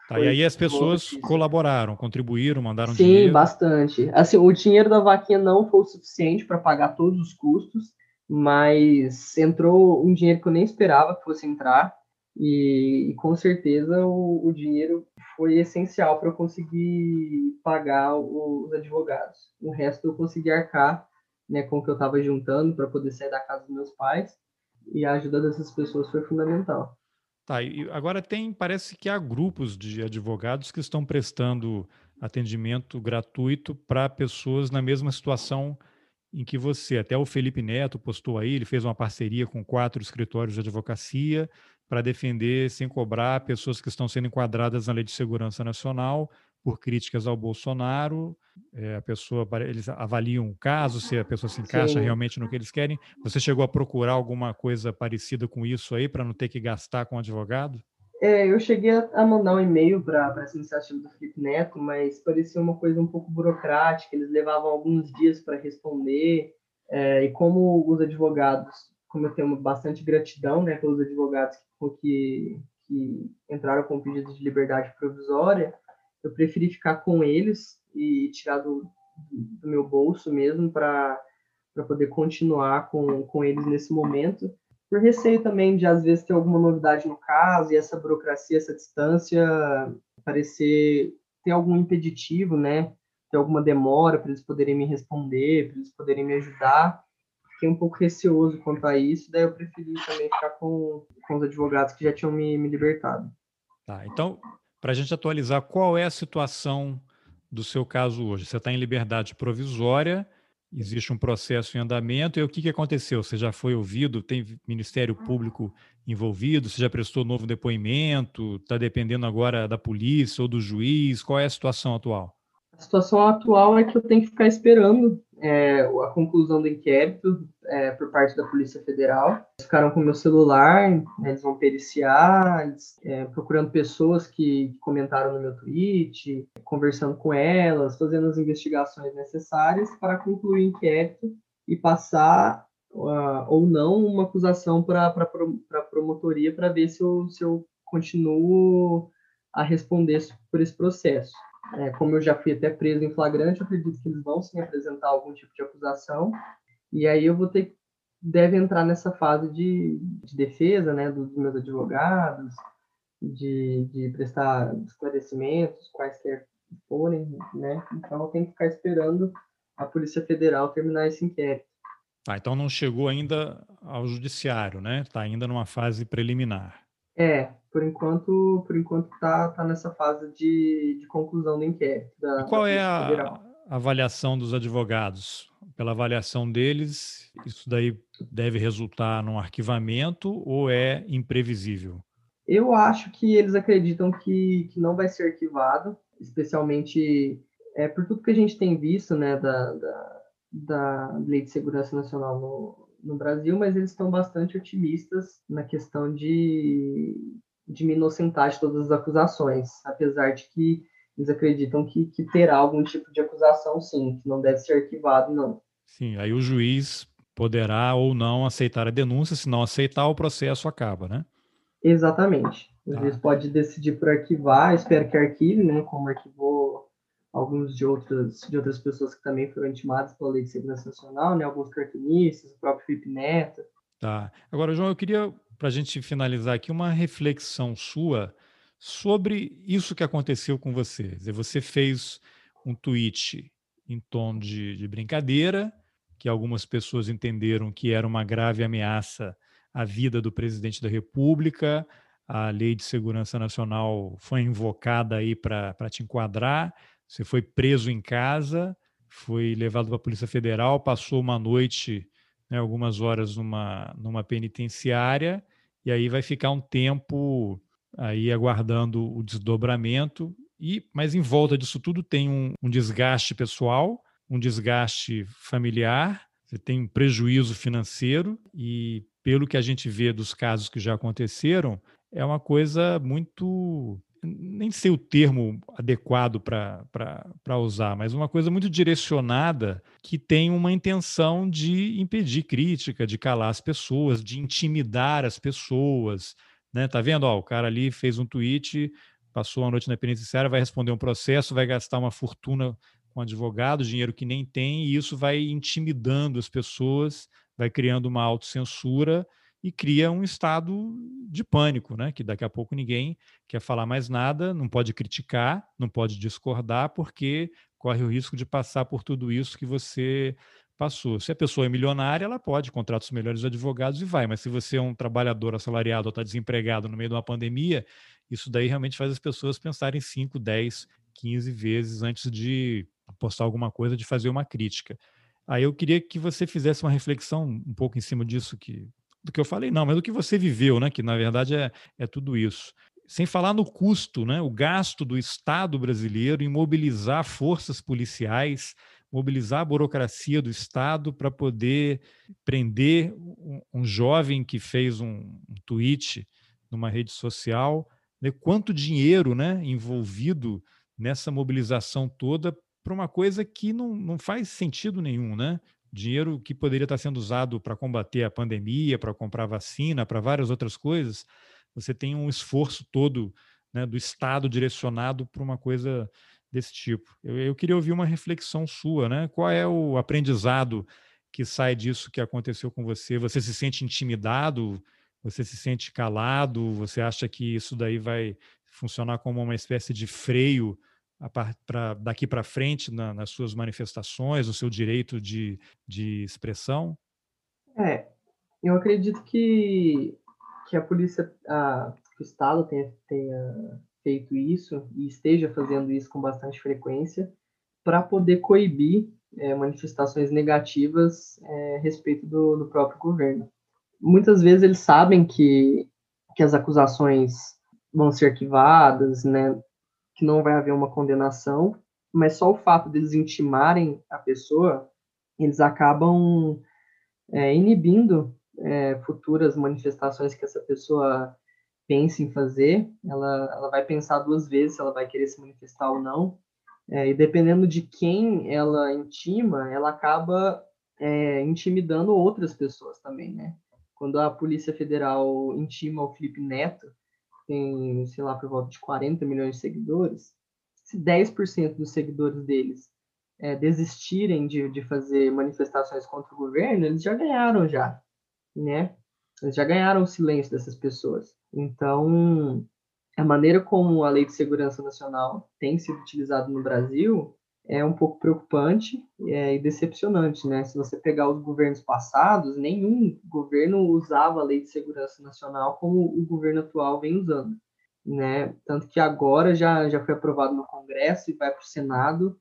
Tá, e aí as pessoas colaboraram, contribuíram, mandaram Sim, dinheiro? Sim, bastante. Assim, o dinheiro da vaquinha não foi o suficiente para pagar todos os custos, mas entrou um dinheiro que eu nem esperava que fosse entrar, e, e com certeza o, o, dinheiro foi essencial para eu conseguir pagar os advogados. O resto eu consegui arcar né, com o que eu estava juntando para poder sair da casa dos meus pais. E a ajuda dessas pessoas foi fundamental. Tá, e agora tem, parece que há grupos de advogados que estão prestando atendimento gratuito para pessoas na mesma situação em que você. Até o Felipe Neto postou aí, ele fez uma parceria com quatro escritórios de advocacia para defender sem cobrar pessoas que estão sendo enquadradas na Lei de Segurança Nacional por críticas ao Bolsonaro. É, a pessoa, eles avaliam o caso, se a pessoa se encaixa Sim. realmente no que eles querem. Você chegou a procurar alguma coisa parecida com isso aí para não ter que gastar com advogado? É, eu cheguei a mandar um e-mail para essa iniciativa do Felipe Neto, mas parecia uma coisa um pouco burocrática, eles levavam alguns dias para responder, é, e como os advogados, como eu tenho bastante gratidão né, pelos advogados que, que entraram com pedido de liberdade provisória, eu preferi ficar com eles e tirar do, do meu bolso mesmo para poder continuar com, com eles nesse momento. Por receio também de, às vezes, ter alguma novidade no caso e essa burocracia, essa distância parecer ter algum impeditivo, né? Ter alguma demora para eles poderem me responder, para eles poderem me ajudar. Fiquei um pouco receoso quanto a isso, daí eu preferi também ficar com, com os advogados que já tinham me, me libertado. Tá, então para a gente atualizar qual é a situação do seu caso hoje. Você está em liberdade provisória, existe um processo em andamento, e o que, que aconteceu? Você já foi ouvido? Tem Ministério Público envolvido? Você já prestou novo depoimento? Está dependendo agora da polícia ou do juiz? Qual é a situação atual? A situação atual é que eu tenho que ficar esperando é, a conclusão do inquérito é, por parte da Polícia Federal. Eles ficaram com meu celular, né, eles vão periciar, eles, é, procurando pessoas que comentaram no meu tweet, conversando com elas, fazendo as investigações necessárias para concluir o inquérito e passar uh, ou não uma acusação para a promotoria para ver se eu, se eu continuo a responder por esse processo. É, como eu já fui até preso em flagrante, eu acredito que eles vão sim apresentar algum tipo de acusação. E aí eu vou ter deve entrar nessa fase de, de defesa, né, dos meus advogados, de, de prestar esclarecimentos, quaisquer forem, né? Então eu tenho que ficar esperando a Polícia Federal terminar esse inquérito. Ah, então não chegou ainda ao judiciário, né? Está ainda numa fase preliminar. É, por enquanto, por enquanto tá, tá nessa fase de, de conclusão do inquérito. Da, qual da é a avaliação dos advogados? Pela avaliação deles, isso daí deve resultar num arquivamento ou é imprevisível? Eu acho que eles acreditam que, que não vai ser arquivado, especialmente é, por tudo que a gente tem visto né, da, da, da Lei de Segurança Nacional no, no Brasil, mas eles estão bastante otimistas na questão de, de inocentar todas as acusações, apesar de que eles acreditam que, que terá algum tipo de acusação, sim, que não deve ser arquivado, não. Sim, aí o juiz poderá ou não aceitar a denúncia, se não aceitar, o processo acaba, né? Exatamente. O tá. juiz pode decidir por arquivar, espero que arquive, né, como arquivou alguns de outras, de outras pessoas que também foram intimadas pela Lei de Segurança Nacional, né, alguns cartunistas, o próprio Felipe Neto. Tá. Agora, João, eu queria, para a gente finalizar aqui, uma reflexão sua sobre isso que aconteceu com você. Você fez um tweet em tom de, de brincadeira, que algumas pessoas entenderam que era uma grave ameaça à vida do presidente da República. A Lei de Segurança Nacional foi invocada aí para te enquadrar. Você foi preso em casa, foi levado para a Polícia Federal, passou uma noite, né, algumas horas numa, numa penitenciária, e aí vai ficar um tempo aí aguardando o desdobramento. E, mas em volta disso tudo tem um, um desgaste pessoal, um desgaste familiar, você tem um prejuízo financeiro e pelo que a gente vê dos casos que já aconteceram, é uma coisa muito nem sei o termo adequado para usar, mas uma coisa muito direcionada que tem uma intenção de impedir crítica, de calar as pessoas, de intimidar as pessoas. Né? Tá vendo? Ó, o cara ali fez um tweet, passou a noite na penitenciária, vai responder um processo, vai gastar uma fortuna com advogado, dinheiro que nem tem, e isso vai intimidando as pessoas, vai criando uma autocensura e cria um estado de pânico, né? Que daqui a pouco ninguém quer falar mais nada, não pode criticar, não pode discordar, porque corre o risco de passar por tudo isso que você passou. Se a pessoa é milionária, ela pode contratar os melhores advogados e vai, mas se você é um trabalhador assalariado ou está desempregado no meio de uma pandemia, isso daí realmente faz as pessoas pensarem 5, 10, 15 vezes antes de postar alguma coisa, de fazer uma crítica. Aí eu queria que você fizesse uma reflexão um pouco em cima disso que do que eu falei, não, mas do que você viveu, né? Que na verdade é, é tudo isso. Sem falar no custo, né? O gasto do Estado brasileiro em mobilizar forças policiais, mobilizar a burocracia do Estado para poder prender um, um, jovem que fez um, um tweet numa rede social. Né? Quanto dinheiro né, envolvido nessa mobilização toda para uma coisa que não, não faz sentido nenhum, né? dinheiro que poderia estar sendo usado para combater a pandemia, para comprar vacina, para várias outras coisas, você tem um esforço todo né, do Estado direcionado para uma coisa desse tipo. Eu, eu, queria ouvir uma reflexão sua, né? Qual é o aprendizado que sai disso que aconteceu com você? Você se sente intimidado? Você se sente calado? Você acha que isso daí vai funcionar como uma espécie de freio pra, daqui para frente na, nas suas manifestações, no seu direito de, de expressão? É, eu acredito que, que a polícia, a, o Estado tenha, tenha feito isso e esteja fazendo isso com bastante frequência para poder coibir é, manifestações negativas é, a respeito do, do próprio governo. Muitas vezes eles sabem que, que as acusações vão ser arquivadas, né, que não vai haver uma condenação, mas só o fato deles intimarem a pessoa, eles acabam é, inibindo é, futuras manifestações que essa pessoa pense em fazer. Ela, ela vai pensar duas vezes se ela vai querer se manifestar ou não. É, e dependendo de quem ela intima, ela acaba é, intimidando outras pessoas também, né? Quando a Polícia Federal intima o Felipe Neto, tem, sei lá, por volta de 40 milhões de seguidores, se 10% dos seguidores deles é, desistirem de, de fazer manifestações contra o governo, eles já ganharam já, né? Eles já ganharam o silêncio dessas pessoas. Então, a maneira como a Lei de Segurança Nacional tem sido utilizada no Brasil é um pouco preocupante é, e decepcionante, né? Se você pegar os governos passados, nenhum governo usava a Lei de Segurança Nacional como o governo atual vem usando, né? Tanto que agora já, já foi aprovado no Congresso e vai para o Senado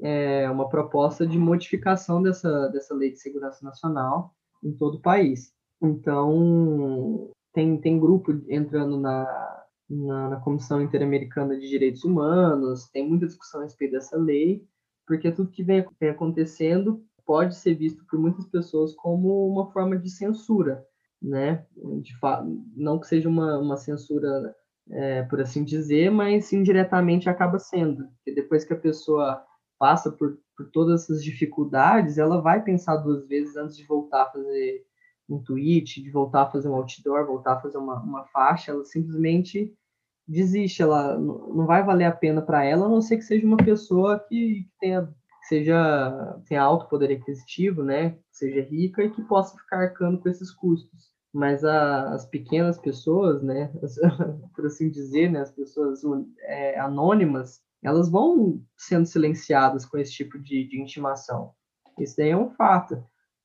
é, uma proposta de modificação dessa, dessa Lei de Segurança Nacional em todo o país. Então, tem, tem grupo entrando na, na, na Comissão Interamericana de Direitos Humanos, tem muita discussão a respeito dessa lei, porque tudo que vem, vem acontecendo pode ser visto por muitas pessoas como uma forma de censura, né? De não que seja uma, uma censura, é, por assim dizer, mas indiretamente acaba sendo. Porque depois que a pessoa passa por, por todas essas dificuldades, ela vai pensar duas vezes antes de voltar a fazer um tweet, de voltar a fazer um outdoor, voltar a fazer uma, uma faixa, ela simplesmente desiste, ela não vai valer a pena para ela, a não ser que seja uma pessoa que tenha seja tenha alto poder aquisitivo, né, seja rica e que possa ficar arcando com esses custos. Mas a, as pequenas pessoas, né, as, por assim dizer, né, as pessoas é, anônimas, elas vão sendo silenciadas com esse tipo de, de intimação. Isso daí é um fato.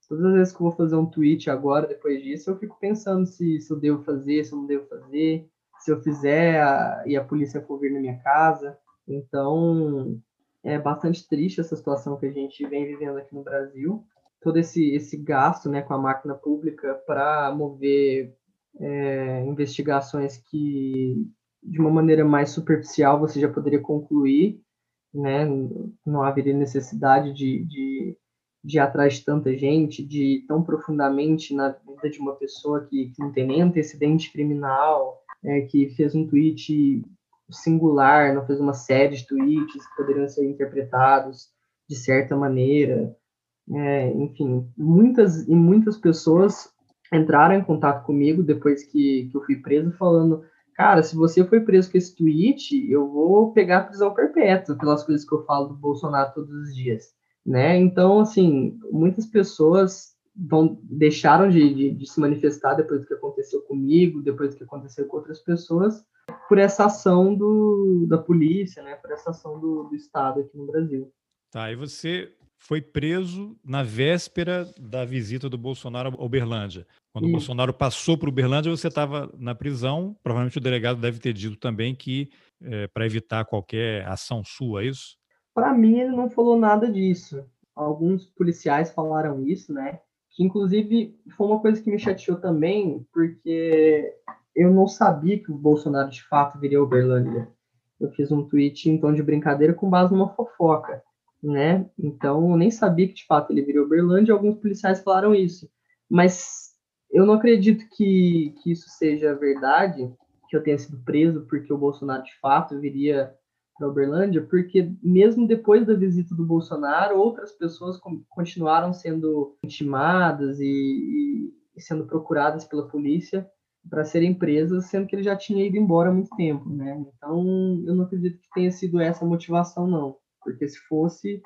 Todas as vezes que eu vou fazer um tweet agora, depois disso, eu fico pensando se, se eu devo fazer, se eu não devo fazer, se eu fizer a, e a polícia for vir na minha casa. Então, é bastante triste essa situação que a gente vem vivendo aqui no Brasil. Todo esse, esse gasto né, com a máquina pública para mover é, investigações que, de uma maneira mais superficial, você já poderia concluir né? Não haveria necessidade de, de, de atrás de tanta gente, de tão profundamente na vida de uma pessoa que, que não tem nem antecedente criminal, é, que fez um tweet singular, não fez uma série de tweets que poderiam ser interpretados de certa maneira. É, enfim, muitas e muitas pessoas entraram em contato comigo depois que, que eu fui preso, falando: Cara, se você foi preso com esse tweet, eu vou pegar prisão perpétua pelas coisas que eu falo do Bolsonaro todos os dias. Né? Então, assim, muitas pessoas vão, deixaram de, de, de, se manifestar depois do que aconteceu comigo, depois do que aconteceu com outras pessoas, por essa ação do, da polícia, né? por essa ação do, do Estado aqui no Brasil. Tá, e você foi preso na véspera da visita do Bolsonaro a Uberlândia. Quando o Bolsonaro passou para Uberlândia, você estava na prisão. Provavelmente o delegado deve ter dito também que é, para evitar qualquer ação sua, é isso? Para mim, ele não falou nada disso. Alguns policiais falaram isso, né? Que inclusive foi uma coisa que me chateou também, porque eu não sabia que o Bolsonaro de fato viria a Uberlândia. Eu fiz um tweet em tom de brincadeira com base numa fofoca né? Então, eu nem sabia que de fato ele virou Uberlândia e alguns policiais falaram isso. Mas eu não acredito que, que isso seja verdade, que eu tenha sido preso porque o Bolsonaro de fato viria para Uberlândia, porque mesmo depois da visita do Bolsonaro, outras pessoas continuaram sendo intimadas e, e, sendo procuradas pela polícia para serem presas, sendo que ele já tinha ido embora há muito tempo, né? Então, eu não acredito que tenha sido essa a motivação, não porque se fosse,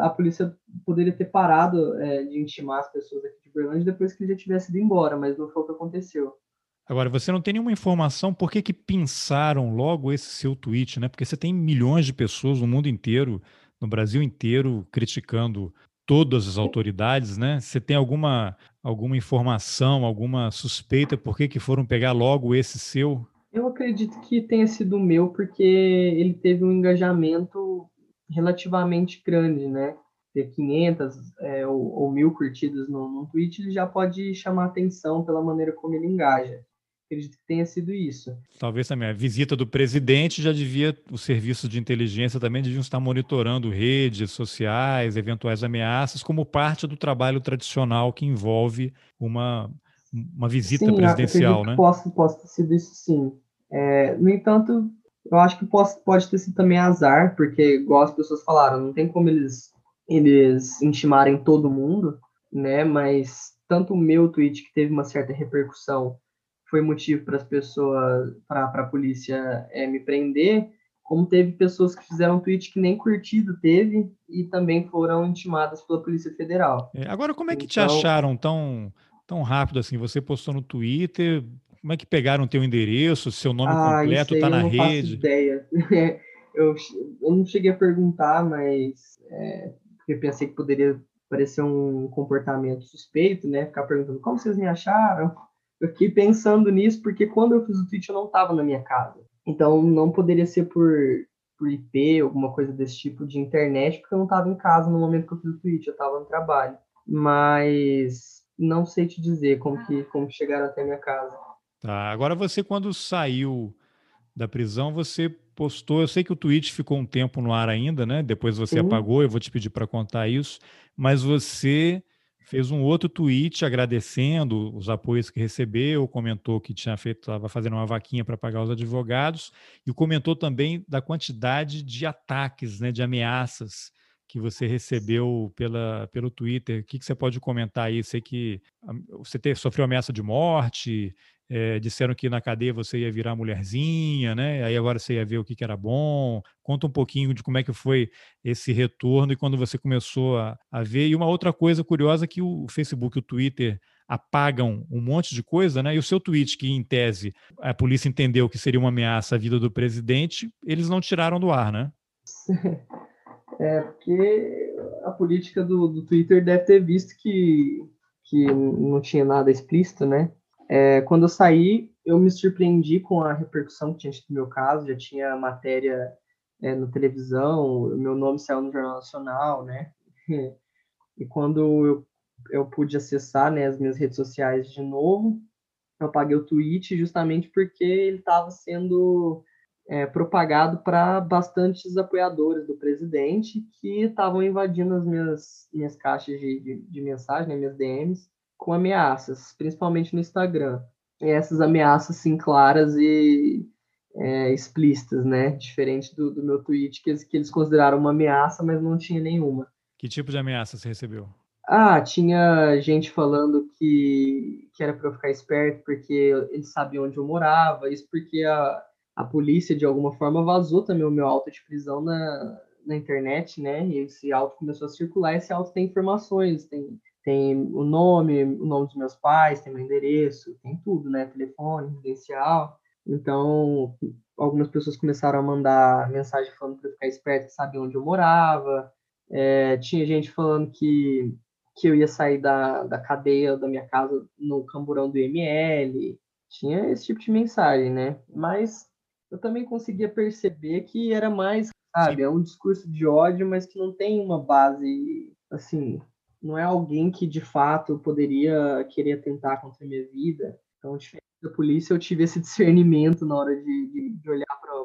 a polícia poderia ter parado é, de intimar as pessoas aqui de Berlândia depois que ele já tivesse ido embora, mas não foi o que aconteceu. Agora, você não tem nenhuma informação por que, que pensaram logo esse seu tweet, né? Porque você tem milhões de pessoas no mundo inteiro, no Brasil inteiro, criticando todas as autoridades, né? Você tem alguma, alguma informação, alguma suspeita por que, que foram pegar logo esse seu? Eu acredito que tenha sido meu, porque ele teve um engajamento relativamente grande, né? Ter 500 é, ou, ou mil curtidas no tweet, ele já pode chamar atenção pela maneira como ele engaja. Acredito que tenha sido isso. Talvez também a visita do presidente já devia, os serviços de inteligência também deviam estar monitorando redes sociais, eventuais ameaças, como parte do trabalho tradicional que envolve uma, uma visita sim, presidencial, né? Posso, posso ter sido isso sim. É, no entanto, eu acho que pode, pode ter sido também azar, porque, igual as pessoas falaram, não tem como eles, eles intimarem todo mundo, né? Mas tanto o meu tweet, que teve uma certa repercussão, foi motivo para as pessoas, para a polícia é, me prender, como teve pessoas que fizeram um tweet que nem curtido teve e também foram intimadas pela Polícia Federal. É, agora, como é que então, te acharam tão, tão rápido assim? Você postou no Twitter, como é que pegaram teu endereço, seu nome ah, completo, está na eu não rede? Faço ideia. eu, eu não cheguei a perguntar, mas é, eu pensei que poderia parecer um comportamento suspeito, né? Ficar perguntando como vocês me acharam. Eu fiquei pensando nisso porque quando eu fiz o tweet eu não estava na minha casa. Então não poderia ser por, por IP, alguma coisa desse tipo de internet, porque eu não estava em casa no momento que eu fiz o tweet, eu estava no trabalho. Mas não sei te dizer como que, como chegaram até minha casa. Tá. Agora você, quando saiu da prisão, você postou. Eu sei que o tweet ficou um tempo no ar ainda, né? Depois você Sim. apagou, eu vou te pedir para contar isso. Mas você fez um outro tweet agradecendo os apoios que recebeu, comentou que tinha feito, estava fazendo uma vaquinha para pagar os advogados, e comentou também da quantidade de ataques, né, de ameaças que você recebeu pela, pelo Twitter. O que, que você pode comentar aí? Sei que você ter, sofreu ameaça de morte, é, disseram que na cadeia você ia virar mulherzinha, né? Aí agora você ia ver o que, que, era bom. Conta um pouquinho de como é que foi esse retorno e quando você começou a, a ver. E uma outra coisa curiosa é que o Facebook e o Twitter apagam um monte de coisa, né? E o seu tweet, que em tese a polícia entendeu que seria uma ameaça à vida do presidente, eles não tiraram do ar, né? É, porque a política do, do Twitter deve ter visto que, que não tinha nada explícito, né? É, quando eu saí, eu me surpreendi com a repercussão que tinha no meu caso, já tinha matéria é, na televisão, meu nome saiu no Jornal Nacional, né? E quando eu, eu pude acessar né, as minhas redes sociais de novo, eu paguei o tweet justamente porque ele estava sendo é, propagado para bastantes apoiadores do presidente que estavam invadindo as minhas, minhas caixas de, de, de mensagem, né, minhas DMs, com ameaças, principalmente no Instagram. E essas ameaças, sim, claras e é, explícitas, né? Diferente do, do meu tweet, que eles, que eles consideraram uma ameaça, mas não tinha nenhuma. Que tipo de ameaça você recebeu? Ah, tinha gente falando que, que era para eu ficar esperto porque eles sabiam onde eu morava, isso porque a, a polícia, de alguma forma, vazou também o meu auto de prisão na, na internet, né? E esse auto começou a circular. Esse auto tem informações, tem, tem o nome, o nome dos meus pais, tem meu endereço, tem tudo, né? Telefone, residencial. Então, algumas pessoas começaram a mandar mensagem falando para ficar esperto, que sabia onde eu morava. É, tinha gente falando que que eu ia sair da, da cadeia da minha casa no camburão do IML. Tinha esse tipo de mensagem, né? Mas eu também conseguia perceber que era mais, sabe, é um discurso de ódio, mas que não tem uma base, assim, não é alguém que de fato poderia querer atentar contra a minha vida. Então, diferente da polícia, eu tive esse discernimento na hora de, de, de olhar para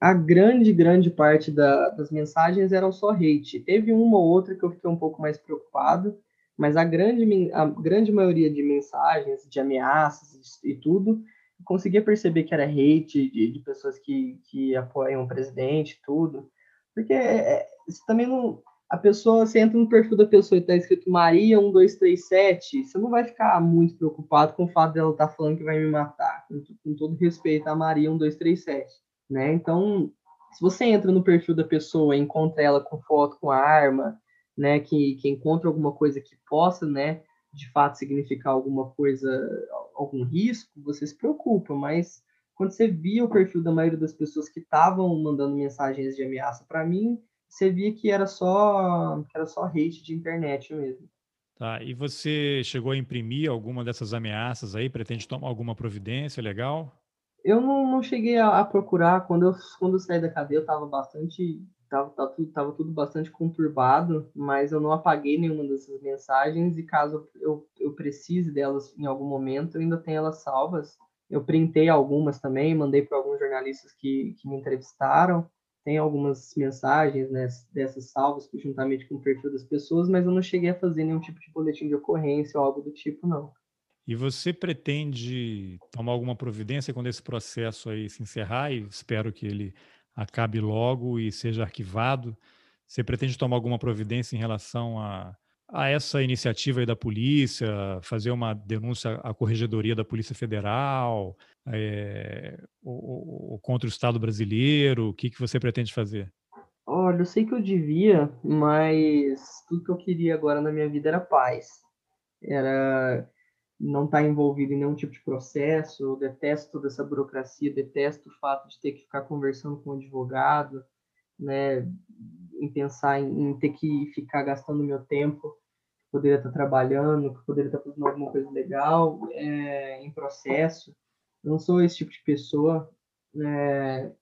a grande, grande parte da, das mensagens eram só hate. Teve uma ou outra que eu fiquei um pouco mais preocupado, mas a grande, a grande maioria de mensagens, de ameaças e tudo, conseguia perceber que era hate de, de pessoas que, que apoiam o presidente tudo. Porque é, é também não. A pessoa, você entra no perfil da pessoa e está escrito Maria 1237, você não vai ficar muito preocupado com o fato dela estar tá falando que vai me matar, com, com todo respeito a Maria 1237, né? Então, se você entra no perfil da pessoa e encontra ela com foto com arma, né, que, que encontra alguma coisa que possa, né, de fato significar alguma coisa, algum risco, você se preocupa, mas quando você via o perfil da maioria das pessoas que estavam mandando mensagens de ameaça para mim, você via que era só que era só hate de internet mesmo. Tá, e você chegou a imprimir alguma dessas ameaças aí? Pretende tomar alguma providência legal? Eu não, não cheguei a, a, procurar. Quando eu, quando eu saí da cadeia, eu estava bastante tava, tava, tudo, tava tudo bastante conturbado, mas eu não apaguei nenhuma dessas mensagens e caso eu, eu precise delas em algum momento, eu ainda tenho elas salvas. Eu printei algumas também, mandei para alguns jornalistas que, que me entrevistaram. Tem algumas mensagens né, dessas salvas juntamente com o perfil das pessoas, mas eu não cheguei a fazer nenhum tipo de boletim de ocorrência ou algo do tipo, não. E você pretende tomar alguma providência quando esse processo aí se encerrar? E espero que ele acabe logo e seja arquivado. Você pretende tomar alguma providência em relação a, a essa iniciativa da polícia, fazer uma denúncia à corregedoria da Polícia Federal, é, ou, ou, contra o Estado brasileiro? O que, que você pretende fazer? Olha, eu sei que eu devia, mas tudo que eu queria agora na minha vida era paz. Era não estar tá envolvido em nenhum tipo de processo, eu detesto toda essa burocracia, detesto o fato de ter que ficar conversando com um advogado, né, em pensar em, em ter que ficar gastando meu tempo, poderia estar trabalhando, poderia estar fazendo alguma coisa legal, é, em processo. Eu não sou esse tipo de pessoa, né,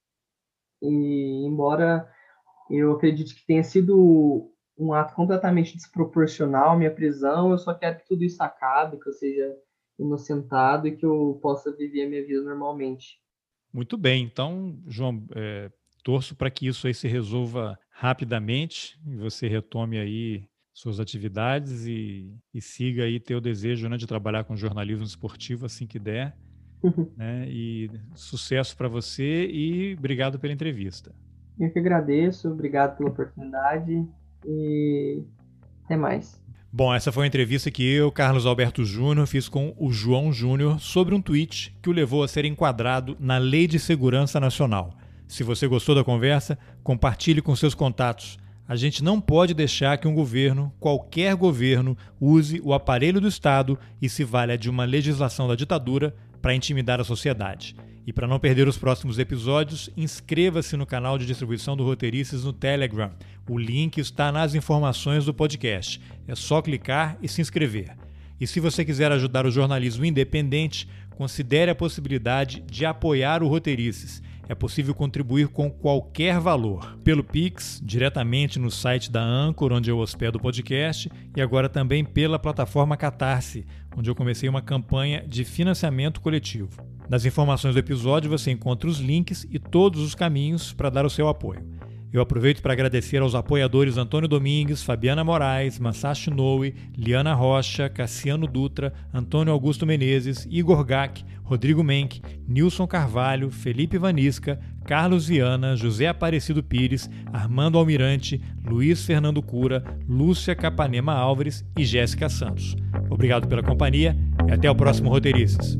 e embora eu acredite que tenha sido um ato completamente desproporcional minha prisão. Eu só quero que tudo isso acabe, que eu seja inocentado e que eu possa viver a minha vida normalmente. Muito bem, então, João, é, torço para que isso aí se resolva rapidamente e você retome aí suas atividades e, e siga aí teu desejo né, de trabalhar com jornalismo esportivo assim que der. né? E sucesso para você e obrigado pela entrevista. Eu que agradeço, obrigado pela oportunidade e até mais. Bom, essa foi a entrevista que eu, Carlos Alberto Júnior, fiz com o João Júnior sobre um tweet que o levou a ser enquadrado na Lei de Segurança Nacional. Se você gostou da conversa, compartilhe com seus contatos. A gente não pode deixar que um governo, qualquer governo, use o aparelho do Estado e se valha de uma legislação da ditadura para intimidar a sociedade. E para não perder os próximos episódios, inscreva-se no canal de distribuição do Roteiristas no Telegram. O link está nas informações do podcast. É só clicar e se inscrever. E se você quiser ajudar o jornalismo independente, considere a possibilidade de apoiar o Roteirices. É possível contribuir com qualquer valor, pelo Pix, diretamente no site da Anchor, onde eu hospedo o podcast, e agora também pela plataforma Catarse, onde eu comecei uma campanha de financiamento coletivo. Nas informações do episódio você encontra os links e todos os caminhos para dar o seu apoio. Eu aproveito para agradecer aos apoiadores Antônio Domingues, Fabiana Moraes, Masashi Noe, Liana Rocha, Cassiano Dutra, Antônio Augusto Menezes, Igor Gack, Rodrigo Menck, Nilson Carvalho, Felipe Vanisca, Carlos Viana, José Aparecido Pires, Armando Almirante, Luiz Fernando Cura, Lúcia Capanema Álvares e Jéssica Santos. Obrigado pela companhia e até o próximo Roteirices.